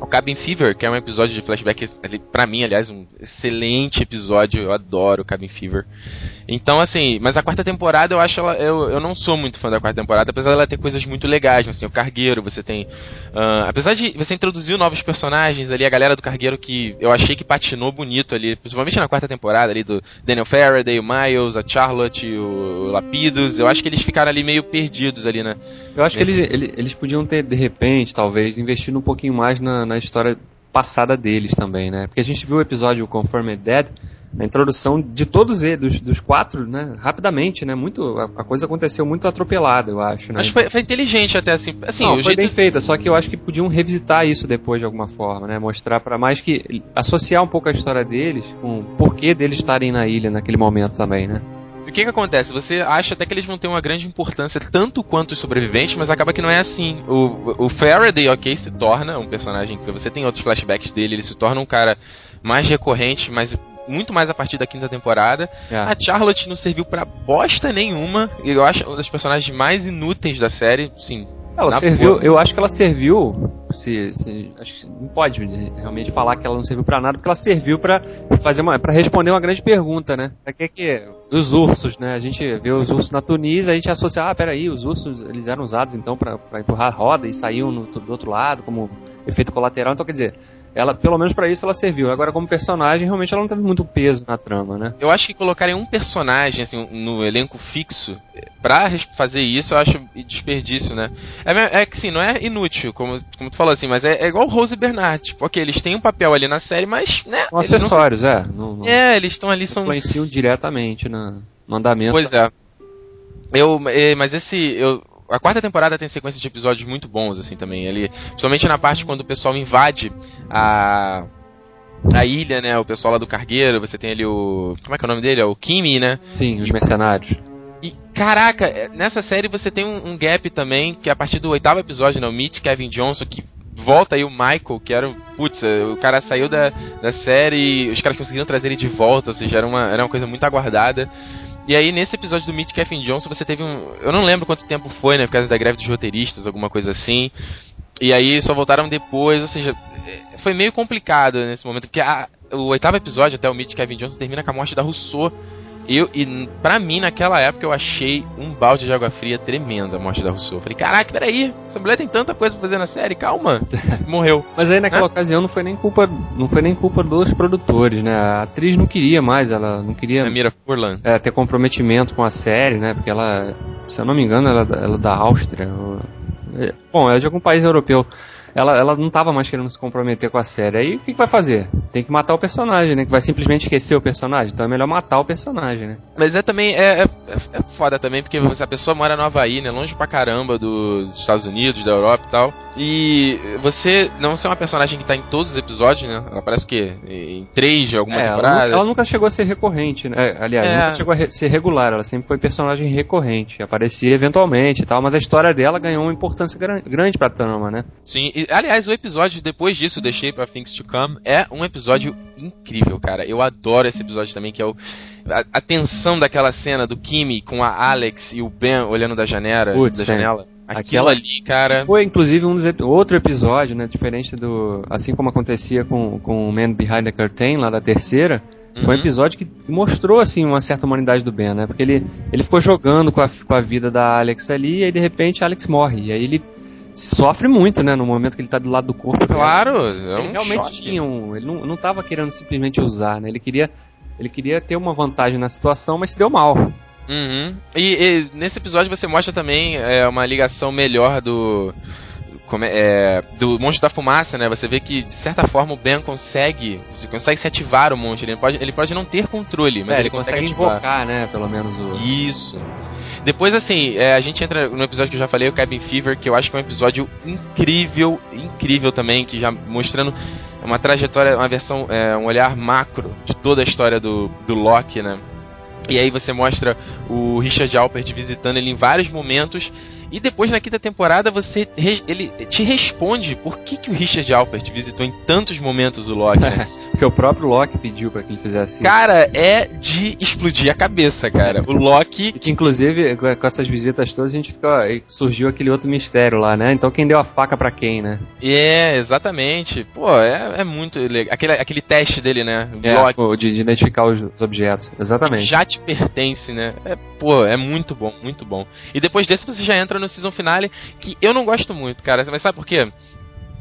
o Cabin Fever, que é um episódio de flashback, ali, pra mim, aliás, um excelente episódio, eu adoro o Cabin Fever. Então, assim, mas a quarta temporada eu acho ela. Eu, eu não sou muito fã da quarta temporada, apesar dela ter coisas muito legais. Tem o Cargueiro, você tem. ah, apesar de você introduzir novos personagens ali, a galera do Cargueiro que eu achei que patinou bonito ali, principalmente na quarta temporada ali, do Daniel Faraday, o Miles, a Charlotte, o Lapidus, eu acho que eles ficaram ali meio perdidos ali, né? Eu acho Nesse... que eles, eles, eles podiam ter, de repente, talvez, investido um pouquinho mais na, na história passada deles também, né? Porque a gente viu o episódio Confirmed Dead, a introdução de todos eles, dos, dos quatro, né? Rapidamente, né? Muito, a, a, coisa aconteceu muito atropelada, eu acho, né? Mas foi, foi inteligente até assim. assim Não, foi bem feita, só que eu acho que podiam revisitar isso depois de alguma forma, né? Mostrar para mais que associar um pouco a história deles com o porquê deles estarem na ilha naquele momento também, né? O que que acontece? Você acha até que eles vão ter uma grande importância tanto quanto os sobreviventes, mas acaba que não é assim. O, o Faraday, ok, se torna um personagem que você tem outros flashbacks dele, ele se torna um cara mais recorrente, mas muito mais a partir da quinta temporada. É. A Charlotte não serviu para bosta nenhuma. Eu acho uma das personagens mais inúteis da série, sim. Ela serviu, eu acho que ela serviu. Se, se, acho que não pode realmente falar que ela não serviu para nada, porque ela serviu para fazer uma, para responder uma grande pergunta, né? Pra que que os ursos, né? A gente vê os ursos na Tunísia, a gente associa, ah, peraí, os ursos eles eram usados então para empurrar a roda e saíam no, do outro lado como efeito colateral. Então quer dizer, ela, pelo menos para isso ela serviu. Agora, como personagem, realmente ela não teve muito peso na trama, né? Eu acho que colocarem um personagem, assim, no elenco fixo, pra fazer isso, eu acho desperdício, né? É, é que, sim, não é inútil, como, como tu falou assim, mas é, é igual Rose e Bernard. Tipo, ok, eles têm um papel ali na série, mas, né? Acessórios, não... é. Não, não... É, eles estão ali, são... Influenciam diretamente na, no andamento. Pois é. Eu, é, mas esse, eu, a quarta temporada tem sequência de episódios muito bons, assim, também. Ali, principalmente na parte quando o pessoal invade a. A ilha, né? O pessoal lá do cargueiro, você tem ali o. Como é que é o nome dele? É o Kimi, né? Sim, os mercenários. E, caraca, é, nessa série você tem um, um, gap também, que é a partir do oitavo episódio, né? O Meet Kevin Johnson, que volta aí o Michael, que era. Putz, o cara saiu da, da série e os caras conseguiram trazer ele de volta, ou seja, era uma, era uma coisa muito aguardada. E aí, nesse episódio do Meet Kevin Johnson, você teve um. Eu não lembro quanto tempo foi, né? Por causa da greve dos roteiristas, alguma coisa assim. E aí só voltaram depois, ou seja, é, foi meio complicado nesse momento, porque a, o oitavo episódio, até o Meet Kevin Johnson, termina com a morte da Rousseau. Eu, e pra mim, naquela época, eu achei um balde de água fria tremenda a morte da Rousseau. Eu falei, caraca, peraí, essa mulher tem tanta coisa pra fazer na série, calma. Morreu. Mas aí naquela ocasião não foi nem culpa. Não foi nem culpa dos produtores, né? A atriz não queria mais, ela não queria. A Mira Furlan. É, ter comprometimento com a série, né? Porque ela, se eu não me engano, ela, ela é da Áustria. É, bom, é de algum país europeu ela, ela não estava mais querendo se comprometer com a série. Aí o que, que, vai fazer? Tem que matar o personagem, né? Que vai simplesmente esquecer o personagem. Então é melhor matar o personagem, né? Mas é também. É, é, é foda também, porque a pessoa mora no Havaí, né? Longe pra caramba dos Estados Unidos, da Europa e tal. E você não ser uma personagem que tá em todos os episódios, né? Ela parece que em três de alguma é, temporada. Ela, ela, nunca chegou a ser recorrente, né? Aliás, é. nunca chegou a re ser regular. Ela sempre foi personagem recorrente. Aparecia eventualmente e tal. Mas a história dela ganhou uma importância grande pra trama, né? Sim, e, aliás, o episódio depois disso, The Shape of Things to Come, é um episódio incrível, cara. Eu adoro esse episódio também, que é o a, a tensão daquela cena do Kimi com a Alex e o Ben olhando da janela, Putz, da janela. Aquilo ali, cara. Foi inclusive um outro episódio, né? Diferente do. Assim como acontecia com, com o Man Behind the Curtain, lá da terceira. Uhum. Foi um uhum. episódio que mostrou, assim, uma certa humanidade do Ben, né? Porque ele, ele ficou jogando com a, com a vida da Alex ali, e aí de repente a Alex morre. E aí ele sofre muito, né? No momento que ele tá do lado do corpo. Claro, é ele realmente choque. tinha um. Ele não, não tava querendo simplesmente usar, né? Ele queria, ele queria ter uma vantagem na situação, mas se deu mal. Uhum. E, e, nesse episódio você mostra também é, uma ligação melhor do. É, do monstro da fumaça, né? Você vê que, de certa forma, o Ben consegue, consegue se ativar o monstro. Ele pode, ele pode não ter controle, mas é, ele, ele, consegue, consegue invocar, né? Pelo menos o. Isso. Depois, assim, é, a gente entra no episódio que eu já falei, o Cabin Fever, que eu acho que é um episódio incrível, incrível também, que já mostrando uma trajetória, uma versão, é, um olhar macro de toda a história do, do Loki, né? E aí você mostra o Richard Alpert visitando ele em vários momentos e depois na quinta temporada você ele te responde por que, que o Richard Alpert visitou em tantos momentos o Loki. Né? Porque o próprio Loki pediu para que ele fizesse isso. Cara, é de explodir a cabeça, cara. O Loki. que inclusive com essas visitas todas a gente fica, surgiu aquele outro mistério lá, né? Então quem deu a faca para quem, né? É, exatamente. Pô, é, é muito legal. Aquele, aquele teste dele, né? É, Loki. De, de identificar os, os objetos. Exatamente. Já te pertence, né? É, pô, é muito bom, muito bom. E depois desse você já entra no season finale, que eu não gosto muito, cara. Mas sabe por quê?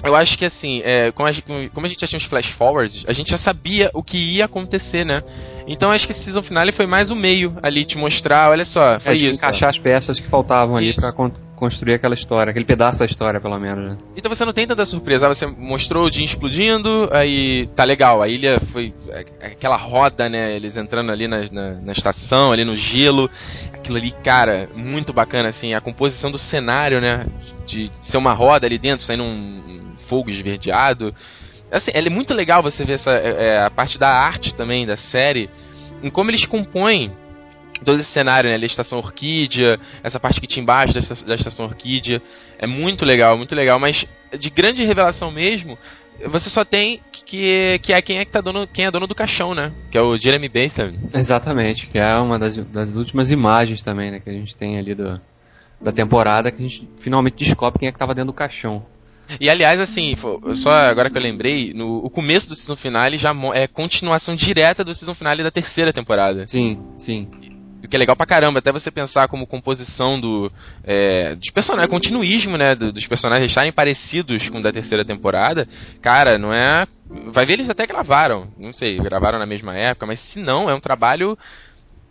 Eu acho que assim, é, como, a gente, como, a gente, já tinha os flash forwards, a gente já sabia o que ia acontecer, né? Então acho que esse season finale foi mais o meio ali te mostrar, olha só, foi é, isso. Encaixar as peças que faltavam isso. ali pra construir aquela história, aquele pedaço da história, pelo menos. Né? Então você não tem tanta surpresa. Você mostrou o Jim explodindo, aí tá legal. A ilha foi é, aquela roda, né? Eles entrando ali na, na, na estação, ali no gelo. Aquilo ali, cara, muito bacana, assim. A composição do cenário, né? De ser uma roda ali dentro, saindo um, um fogo esverdeado. Assim, é muito legal você ver essa, é, é, a parte da arte também da série, em como eles compõem todo esse cenário, né? A estação Orquídea, essa parte que tinha embaixo da, da estação Orquídea. É muito legal, muito legal. Mas de grande revelação mesmo, você só tem que, que é quem é que tá dono, quem é dono do caixão, né? Que é o Jeremy Bentham. Exatamente, que é uma das, das últimas imagens também, né? Que a gente tem ali do, da temporada, que a gente finalmente descobre quem é que tava dentro do caixão. E aliás, assim, só agora que eu lembrei, no o começo do season finale já é continuação direta do season finale da terceira temporada. Sim, sim. O que é legal pra caramba, até você pensar como composição do. É, dos personagens, continuismo, né? Do, dos personagens estarem parecidos com o da terceira temporada. Cara, não é. Vai ver, eles até gravaram. Não sei, gravaram na mesma época, mas se não, é um trabalho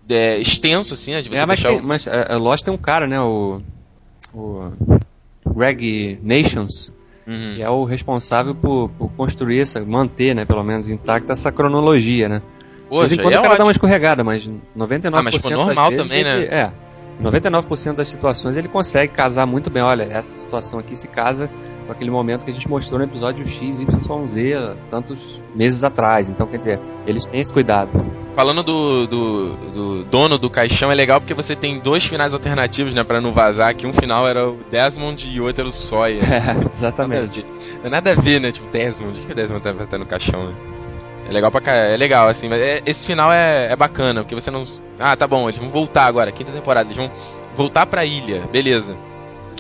é, extenso, assim, né, de você é, mas, tem, o... mas é, Lost tem um cara, né? O. O. Greg Nations uhum. que é o responsável por, por, construir essa, manter, né, pelo menos intacta essa cronologia, né? Poxa, de vez em quando é o cara ótimo. dá uma escorregada, mas 99% ah, mas normal das vezes também, ele, né? É. 99% das situações ele consegue casar muito bem. Olha, essa situação aqui se casa com aquele momento que a gente mostrou no episódio X, Y, Z, tantos meses atrás. Então, quer dizer, eles têm esse cuidado. Falando do, do, do dono do caixão, é legal porque você tem dois finais alternativos, né, pra não vazar, que um final era o Desmond e o outro era o Sawyer. É, exatamente. Não é nada a ver, né, tipo, Desmond, o que o Desmond tá, tá no caixão, né? É legal pra caralho, é legal, assim, mas é, esse final é, é bacana, porque você não... Ah, tá bom, eles vão voltar agora, quinta temporada, eles vão voltar pra ilha, beleza.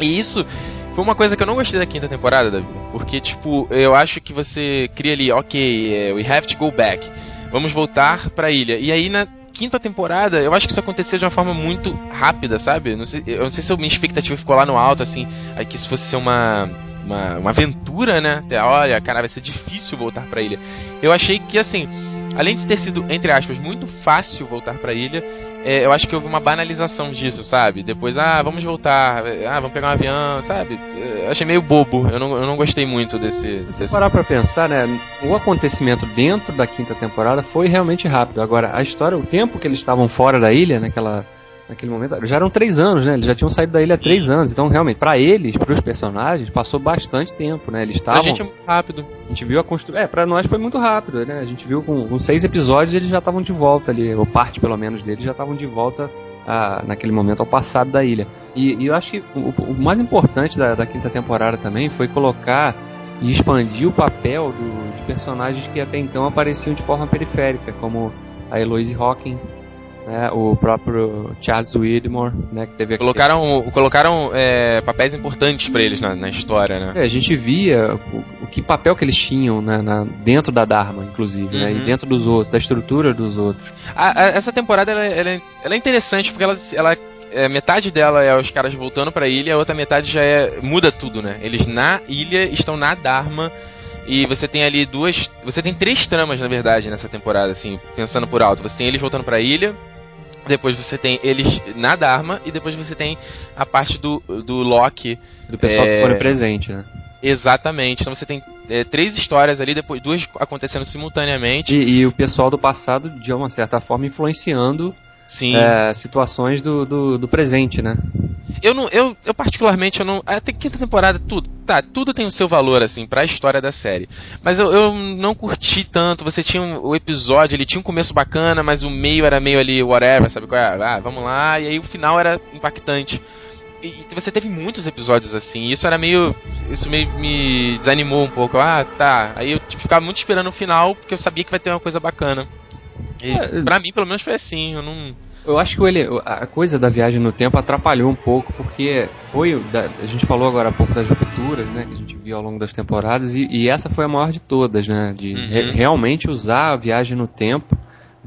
E isso foi uma coisa que eu não gostei da quinta temporada, Davi, porque, tipo, eu acho que você cria ali, ok, é, we have to go back vamos voltar pra ilha. E aí na quinta temporada, eu acho que isso aconteceu de uma forma muito rápida, sabe? Não sei, eu não sei se a minha expectativa ficou lá no alto, assim, aí que isso fosse ser uma, uma, uma aventura, né? Olha, cara, vai ser difícil voltar pra ilha. Eu achei que, assim, além de ter sido, entre aspas, muito fácil voltar pra ilha, é, eu acho que houve uma banalização disso, sabe? Depois, ah, vamos voltar, ah, vamos pegar um avião, sabe? Eu achei meio bobo, eu não, eu não gostei muito desse. Se desse... parar pra pensar, né? O acontecimento dentro da quinta temporada foi realmente rápido. Agora, a história, o tempo que eles estavam fora da ilha, naquela naquele momento. Já eram três anos, né? Eles já tinham saído da ilha há três anos. Então, realmente, para eles, para os personagens, passou bastante tempo, né? Eles estavam. A gente é muito rápido. A gente viu a construção. É, pra nós foi muito rápido, né? A gente viu com, com seis episódios eles já estavam de volta ali, ou parte pelo menos deles já estavam de volta a, naquele momento ao passado da ilha. E, e eu acho que o, o mais importante da, da, quinta temporada também foi colocar e expandir o papel do, de personagens que até então apareciam de forma periférica, como a Eloise Hawking, né, o próprio Charles Widmore, né, que teve colocaram colocaram é, papéis importantes para eles na, na, história, né? É, a gente via o, o, que papel que eles tinham né, na, dentro da Dharma, inclusive, uhum. né, e uhum. dentro dos outros, da estrutura dos outros. A, a, essa temporada ela, ela, é, ela, é interessante porque ela, ela é, metade dela é os caras voltando para a ilha, a outra metade já é muda tudo, né? Eles na ilha estão na Dharma. E você tem ali duas. Você tem três tramas, na verdade, nessa temporada, assim, pensando por alto. Você tem eles voltando pra ilha, depois você tem eles na Dharma e depois você tem a parte do, do Loki. Do pessoal é... que foi presente, né? Exatamente. Então você tem é, três histórias ali, depois duas acontecendo simultaneamente. E, e, o pessoal do passado, de uma certa forma, influenciando é, situações do, do, do, presente, né? Eu não, eu, eu particularmente eu não, até quinta temporada tudo, tá, tudo tem o seu valor assim para a história da série. Mas eu, eu não curti tanto. Você tinha um, o episódio, ele tinha um começo bacana, mas o meio era meio ali whatever, sabe qual é? Ah, vamos lá, e aí o final era impactante. E, você teve muitos episódios assim, isso era meio. Isso meio me desanimou um pouco. Ah, tá. Aí eu tipo, ficava muito esperando o final, porque eu sabia que vai ter uma coisa bacana. E é, pra mim, pelo menos, foi assim. Eu não. Eu acho que ele, a coisa da viagem no tempo atrapalhou um pouco, porque foi. A gente falou agora há pouco das rupturas, né? Que a gente viu ao longo das temporadas, e, e essa foi a maior de todas, né? De uhum. re, realmente usar a viagem no tempo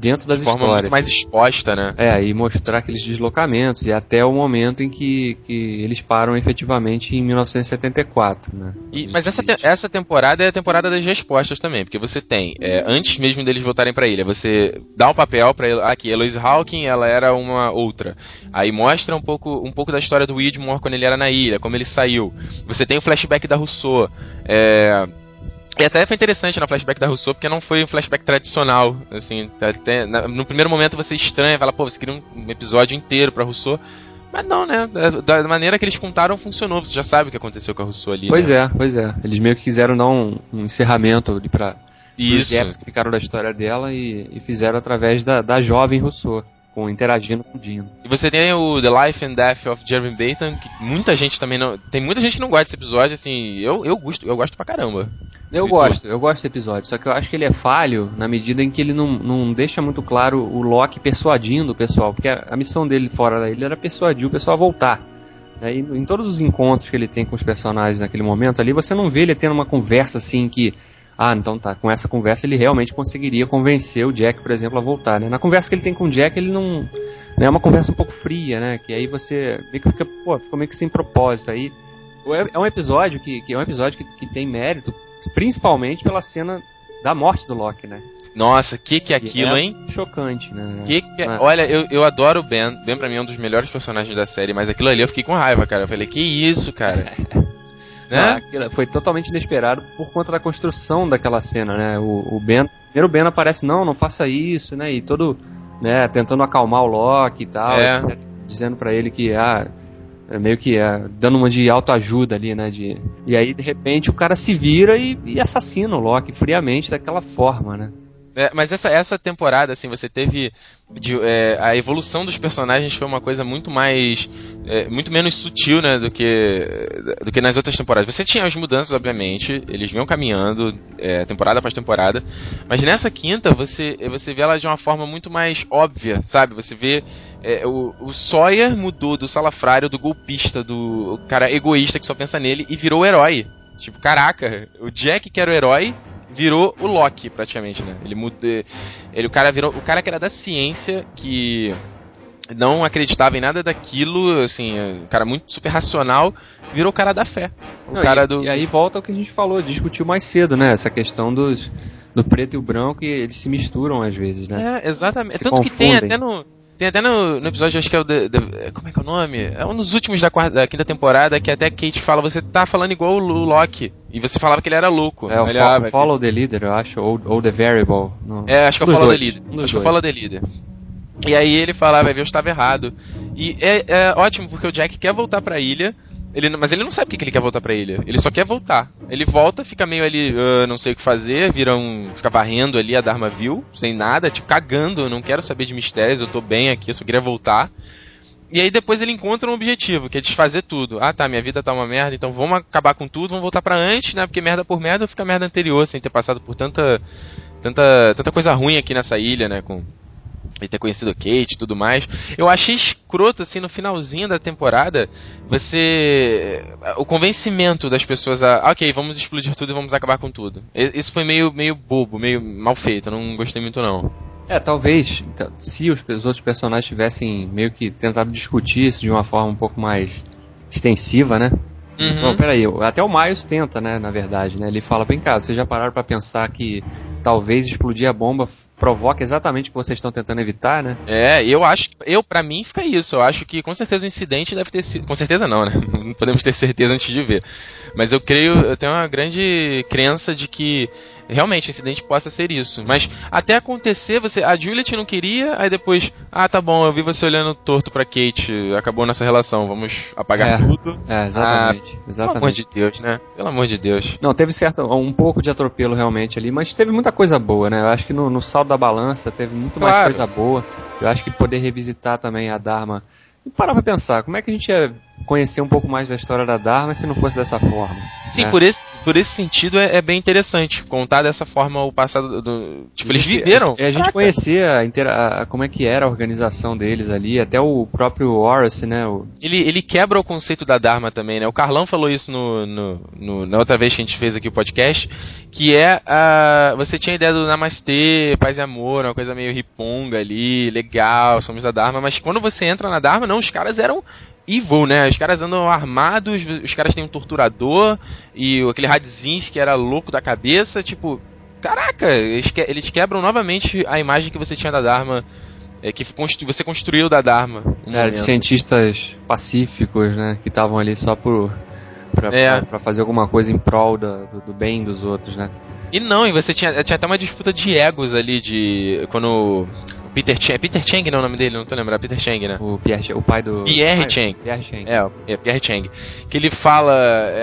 dentro das de forma histórias. muito mais exposta, né? É, e mostrar aqueles deslocamentos e até o momento em que, que eles param efetivamente em 1974, né? E, mas essa, te- essa temporada é a temporada das respostas também, porque você tem, é, antes mesmo deles voltarem pra ilha, você dá um papel pra ele, aqui, Eloise Hawking, ela era uma outra. Aí mostra um pouco, um pouco da história do Widmore quando ele era na ilha, como ele saiu. Você tem o flashback da Rousseau. É, e até foi interessante na flashback da Rousseau, porque não foi um flashback tradicional. Assim, até- na- no primeiro momento você estranha, fala, pô, você queria um, episódio inteiro pra Rousseau. Mas não, né? Da, maneira que eles contaram, funcionou. Você já sabe o que aconteceu com a Rousseau ali. Pois né? é, pois é. Eles meio que quiseram dar um, um encerramento ali pra os Isso. gaps que ficaram da história dela e, e fizeram através da, da jovem Rousseau, com, interagindo com o Dino. E você tem o The Life and Death of Jeremy Bateman, que muita gente também não. Tem muita gente que não gosta desse episódio, assim. Eu, eu gosto, eu gosto pra caramba. Eu E gosto, eu gosto desse episódio, só que eu acho que ele é falho na medida em que ele não, não deixa muito claro o Loki persuadindo o pessoal, porque a, a missão dele fora da ilha era persuadir o pessoal a voltar. né? E em todos os encontros que ele tem com os personagens naquele momento ali, você não vê ele tendo uma conversa assim que. Ah, então tá, com essa conversa ele realmente conseguiria convencer o Jack, por exemplo, a voltar, né? Na conversa que ele tem com o Jack, ele não. né, É uma conversa um pouco fria, né? Que aí você meio que fica, pô, ficou meio que sem propósito. Aí é um episódio que, que é um episódio que, que tem mérito, principalmente pela cena da morte do Loki, né? Nossa, que que é aquilo, é hein? Chocante, né? Que que é- Ah, Olha, eu, eu adoro o Ben. Ben pra mim é um dos melhores personagens da série, mas aquilo ali eu fiquei com raiva, cara. Eu falei, que isso, cara? né? aquilo foi totalmente inesperado por conta da construção daquela cena, né? O, o Ben, primeiro o Ben aparece, não, não faça isso, né? E todo, né, tentando acalmar o Loki e tal, É. né, dizendo pra ele que, ah, é meio que é, dando uma de autoajuda ali, né? De, e aí, de repente, o cara se vira e, e assassina o Loki friamente daquela forma, né? É, mas essa, essa temporada, assim, você teve. de- é, a evolução dos personagens foi uma coisa muito mais. é, muito menos sutil, né, do que, do que nas outras temporadas. Você tinha as mudanças, obviamente, eles vinham caminhando, é, temporada após temporada. Mas nessa quinta, você, você vê ela de uma forma muito mais óbvia, sabe? Você vê. é, o, o Sawyer mudou do salafrário, do golpista, do cara egoísta que só pensa nele, e virou o herói. Tipo, caraca, o Jack que era o herói virou o Loki, praticamente, né? Ele mudou. Ele, o cara virou. O cara que era da ciência, que não acreditava em nada daquilo, assim, um cara muito super racional, virou o cara da fé. O Não, cara e, do. e aí volta ao que a gente falou, discutiu mais cedo, né? Essa questão dos, do preto e o branco, e eles se misturam às vezes, né? É, exatamente. Se Tanto que tem confundem. até no. Tem até no, no episódio, acho que é o. The- The- como é que é o nome? É um dos últimos da, quarta, da quinta temporada que até Kate fala: você tá falando igual o Lu- Loki. E você falava que ele era louco. É, o Ele, fo- ah, Follow the Leader, eu acho, ou, ou The Variable. no- É, acho que é o Follow the dois, Leader. um dos Acho que é o dois. Follow the Leader. E aí ele fala, vai ver, eu estava errado. E é, é ótimo, porque o Jack quer voltar pra ilha, ele, mas ele não sabe por que ele quer voltar pra ilha. Ele só quer voltar. Ele volta, fica meio ali, "Ah, não sei o que fazer, vira um. fica varrendo ali a Dharmaville, sem nada, tipo, cagando, não quero saber de mistérios, eu tô bem aqui, eu só queria voltar. E aí depois ele encontra um objetivo, que é desfazer tudo. Ah tá, minha vida tá uma merda, então vamos acabar com tudo, vamos voltar pra antes, né? Porque merda por merda fica merda anterior, sem ter passado por tanta. tanta, tanta coisa ruim aqui nessa ilha, né? Com e ter conhecido a Kate e tudo mais. Eu achei escroto, assim, no finalzinho da temporada, você. O convencimento das pessoas a. "Ah, Ok, vamos explodir tudo e vamos acabar com tudo. Isso foi meio, meio bobo, meio mal feito, eu não gostei muito não. É, talvez, então, se os, os outros personagens tivessem meio que tentado discutir isso de uma forma um pouco mais extensiva, né? Uhum. Bom, peraí, até o Miles tenta, né, na verdade, né? Ele fala, vem cá, vocês já pararam pra pensar que talvez explodir a bomba provoque exatamente o que vocês estão tentando evitar, né? É, eu acho, eu para mim fica isso. Eu acho que com certeza o incidente deve ter sido, com certeza não, né? Não podemos ter certeza antes de ver. Mas eu creio, eu tenho uma grande crença de que realmente o incidente possa ser isso. Mas até acontecer, você, a Juliet não queria, aí depois, ah, tá bom, eu vi você olhando torto pra Kate, acabou nossa relação, vamos apagar É. tudo. É, exatamente, Pelo amor exatamente. de Deus, né? Pelo amor de Deus. Não, teve certo, um pouco de atropelo realmente ali, mas teve muita coisa boa, né? Eu acho que no, no saldo da balança teve muito mais Claro. coisa boa. Eu acho que poder revisitar também a Dharma. E parar pra pensar, como é que a gente ia conhecer um pouco mais da história da Dharma se não fosse dessa forma. Sim, né? por, esse, por esse sentido é, é bem interessante contar dessa forma o passado do. Tipo, eles viveram. É, a gente conhecia a a- como é que era a organização deles ali, até o próprio Horace, né? o- Ele, ele quebra o conceito da Dharma também, né? O Carlão falou isso no, no, no- na outra vez que a gente fez aqui o podcast, que é a. Você tinha a ideia do Namastê, paz e amor, uma coisa meio riponga ali, legal, somos da Dharma, mas quando você entra na Dharma, não, os caras eram evil, né? Os caras andam armados, os caras têm um torturador, e aquele Radzinski que era louco da cabeça, tipo. Caraca, eles, que- eles quebram novamente a imagem que você tinha da Dharma. é, que constru- você construiu da Dharma. Era momento. de cientistas pacíficos, né? Que estavam ali só por. Pra, É. pra- pra fazer alguma coisa em prol da- do, do bem dos outros, né? E não, e você tinha, tinha até uma disputa de egos ali, de. Quando. Peter Chang. Peter Chang não é o nome dele, não tô lembrando. Peter Chang, né? O, Pierre, o pai do. Pierre pai- Chang. Pierre Chang. É, é Pierre Chang. Que ele fala: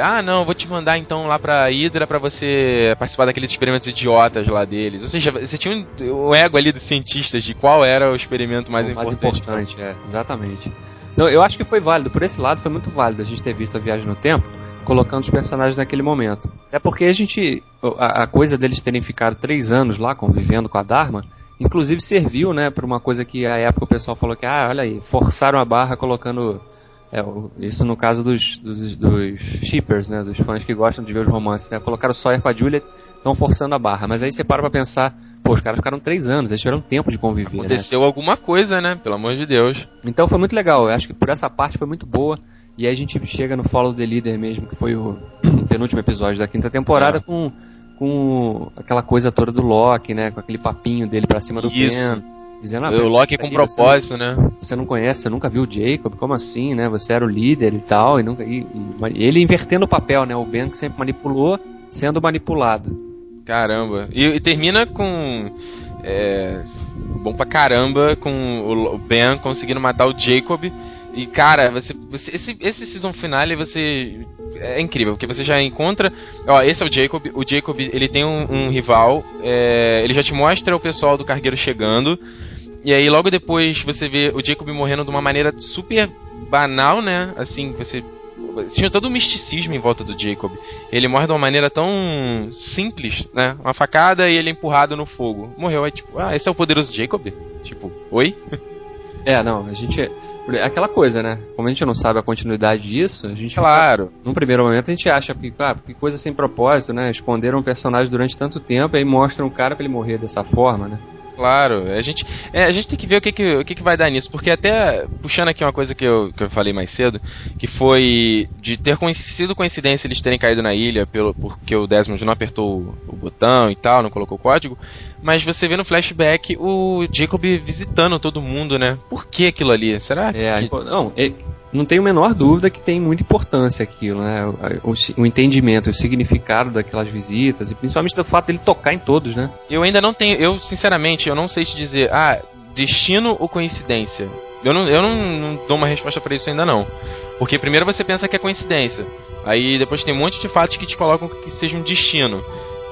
Ah, não, vou te mandar então lá pra Hydra pra você participar daqueles experimentos idiotas lá deles. Ou seja, você tinha um, o ego ali dos cientistas de qual era o experimento mais o mais importante. importante, é, exatamente. Não, eu acho que foi válido, por esse lado foi muito válido a gente ter visto a viagem no tempo, colocando os personagens naquele momento. É porque a gente. A, a coisa deles terem ficado três anos lá convivendo com a Dharma, inclusive serviu, né, pra uma coisa que a época o pessoal falou que, ah, olha aí, forçaram a barra colocando. é, isso no caso dos, dos, dos shippers, né, dos fãs que gostam de ver os romances, né, colocaram Sawyer com a Juliet, estão forçando a barra. Mas aí você para pra pensar, pô, os caras ficaram três anos, eles tiveram tempo de conviver, né? Aconteceu alguma coisa, né? Pelo amor de Deus. Então foi muito legal, eu acho que por essa parte foi muito boa. E aí a gente chega no Follow the Leader mesmo, que foi o penúltimo episódio da quinta temporada, É. com, com aquela coisa toda do Loki, né? Com aquele papinho dele pra cima do Isso. Ben. Dizendo, ah, o Loki com peraí, você- propósito, né? Você não conhece, você nunca viu o Jacob, como assim, né? Você era o líder e tal, e, nunca, e, e ele invertendo o papel, né? O Ben que sempre manipulou, sendo manipulado. Caramba. E, e termina com. É, bom pra caramba com o Ben conseguindo matar o Jacob. E cara, você, você- esse, esse season finale você é incrível, porque você já encontra, ó, esse é o Jacob, o Jacob, ele tem um, um rival, é, ele já te mostra o pessoal do cargueiro chegando. E aí logo depois você vê o Jacob morrendo de uma maneira super banal, né? Assim, você tinha todo o misticismo em volta do Jacob. Ele morre de uma maneira tão simples, né? Uma facada e ele é empurrado no fogo. Morreu, aí tipo, ah, esse é o poderoso Jacob? Tipo, oi? É, não, a gente. É aquela coisa, né? Como a gente não sabe a continuidade disso, a gente Claro. num primeiro momento a gente acha que, ah, que coisa sem propósito, né? Esconderam um personagem durante tanto tempo e aí mostram um cara pra ele morrer dessa forma, né? Claro, a gente, é, a gente tem que ver o que que, o que que vai dar nisso, porque até, puxando aqui uma coisa que eu, que eu falei mais cedo, que foi de ter sido coincidência eles terem caído na ilha pelo, porque o Desmond não apertou o, o botão e tal, não colocou o código, mas você vê no flashback o Jacob visitando todo mundo, né? Por que aquilo ali? Será que... É, impo- não, é- não tenho a menor dúvida que tem muita importância aquilo, né? O, o, o entendimento, o significado daquelas visitas e principalmente do fato dele tocar em todos, né? Eu ainda não tenho, eu sinceramente, eu não sei te dizer, ah, destino ou coincidência? Eu não, eu não, não dou uma resposta pra isso ainda não. Porque primeiro você pensa que é coincidência. Aí depois tem um monte de fatos que te colocam que seja um destino.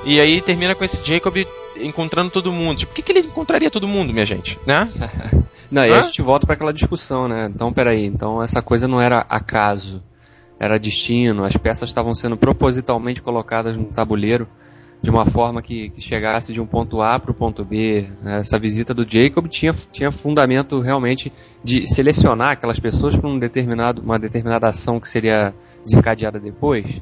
E aí termina com esse Jacob encontrando todo mundo. Tipo, por que, que ele encontraria todo mundo, minha gente? Né? Não, e Hã? a gente volta para aquela discussão, né? Então, peraí, então essa coisa não era acaso, era destino, as peças estavam sendo propositalmente colocadas no tabuleiro de uma forma que, que chegasse de um ponto A para o ponto B. né? Essa visita do Jacob tinha, tinha fundamento realmente de selecionar aquelas pessoas para um determinado, uma determinada ação que seria desencadeada depois.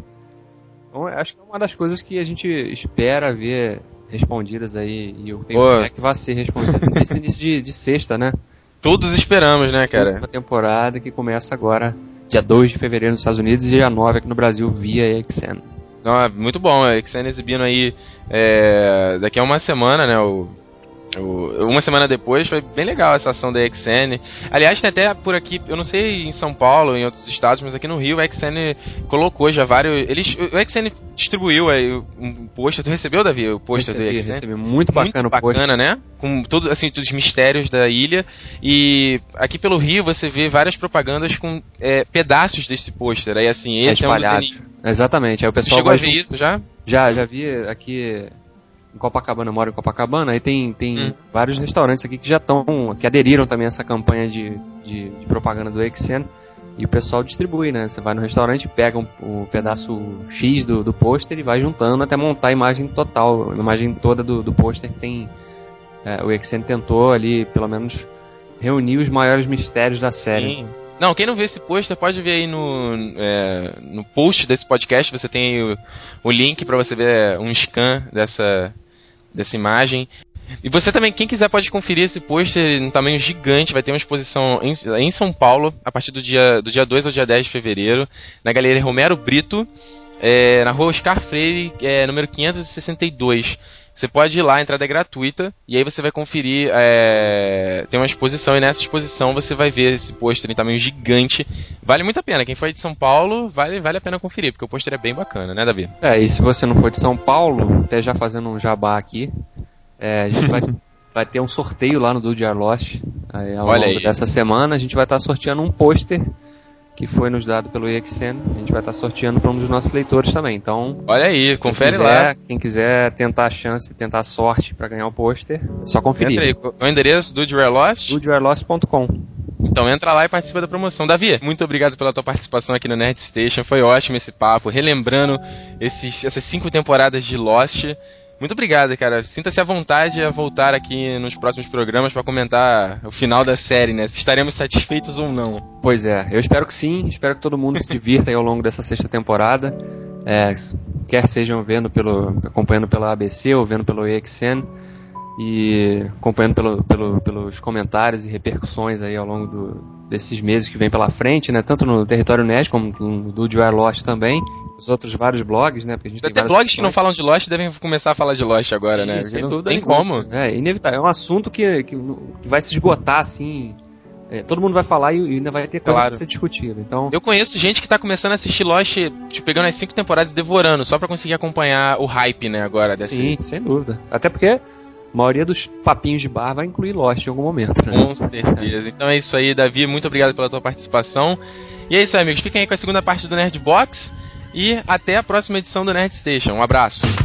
Então, acho que é uma das coisas que a gente espera ver respondidas aí, e eu tenho Pô. fé que vai ser respondida nesse início de, de sexta, né? Todos esperamos, né, cara? Uma temporada que começa agora, dia 2 de fevereiro nos Estados Unidos e dia 9 aqui no Brasil via XN. Não, é muito bom, que sendo exibindo aí é, daqui a uma semana, né? O, o- uma semana depois foi bem legal essa ação da XN. Aliás, tem até por aqui, eu não sei em São Paulo, em outros estados, mas aqui no Rio o XN colocou já vários. Eles, o XN distribuiu aí um pôster. Tu recebeu, Davi, o pôster do XN? recebi. Muito bacana Muito o post. bacana, né? Com todos assim, todos os mistérios da ilha. E aqui pelo Rio você vê várias propagandas com é, pedaços desse pôster. Aí assim, esse é, um dos espalhado. inimigos. Exatamente, aí o Tu pessoal chegou a ver isso já? Já, já vi aqui em Copacabana, eu moro em Copacabana, aí tem, tem Hum. vários restaurantes aqui que já estão, que aderiram também a essa campanha de, de, de propaganda do XN. E o pessoal distribui, né? Você vai no restaurante, pega um, o pedaço X do, do pôster e vai juntando até montar a imagem total, a imagem toda do, do pôster que tem. É, o Exen tentou ali, pelo menos, reunir os maiores mistérios da série. Sim. Não, quem não viu esse pôster pode ver aí no, é, no post desse podcast. Você tem o, o link para você ver um scan dessa, dessa imagem. E você também, quem quiser pode conferir esse pôster em tamanho gigante, vai ter uma exposição em, em, São Paulo, a partir do dia, do dia 2 ao dia 10 de fevereiro, na Galeria Romero Brito, é, na rua Oscar Freire, é, número 562. Você pode ir lá, a entrada é gratuita, e aí você vai conferir. É, tem uma exposição, e nessa exposição você vai ver esse pôster em tamanho gigante. Vale muito a pena. Quem foi de São Paulo, vale, vale a pena conferir, porque o pôster é bem bacana, né, Davi? É, e se você não for de São Paulo, até já fazendo um jabá aqui, é, a gente vai, vai ter um sorteio lá no Do Are Lost. Aí, ao Olha longo aí. dessa semana a gente vai estar sorteando um pôster que foi nos dado pelo EXN. A gente vai estar sorteando para um dos nossos leitores também. Então, olha aí, confere quem quiser, lá. Quem quiser tentar a chance, tentar a sorte para ganhar o pôster, é só conferir. Entra aí, o endereço do Lost? DoDeWereLost.com. Então entra lá e participa da promoção. Davi, muito obrigado pela tua participação aqui no Nerd Station. Foi ótimo esse papo, relembrando esses, essas cinco temporadas de Lost. Muito obrigado, cara. Sinta-se à vontade a voltar aqui nos próximos programas para comentar o final da série, né? Se estaremos satisfeitos ou não. Pois é, eu espero que sim. Espero que todo mundo se divirta ao longo dessa sexta temporada. É, quer sejam vendo pelo, acompanhando pela ABC ou vendo pelo EXN e acompanhando pelo, pelo, pelos comentários e repercussões aí ao longo do, desses meses que vem pela frente, né? Tanto no território NES como no do Joy Lost também os outros vários blogs, né? Porque a gente Até blogs que não falam de Lost devem começar a falar de Lost agora, Sim, né? Sem dúvida tem como. É, inevitável. É um assunto que, que, que vai se esgotar, assim, é, todo mundo vai falar e ainda vai ter coisa claro. pra ser discutida. Então... Eu conheço gente que tá começando a assistir Lost, tipo, pegando as cinco temporadas e devorando, só pra conseguir acompanhar o hype, né, agora. Desse... Sim, sem dúvida. Até porque maioria dos papinhos de bar vai incluir Lost em algum momento, né? Com certeza. Então é isso aí, Davi. Muito obrigado pela tua participação. E é isso aí, amigos. Fiquem aí com a segunda parte do Nerd Box. E até a próxima edição do Nerd Station. Um abraço.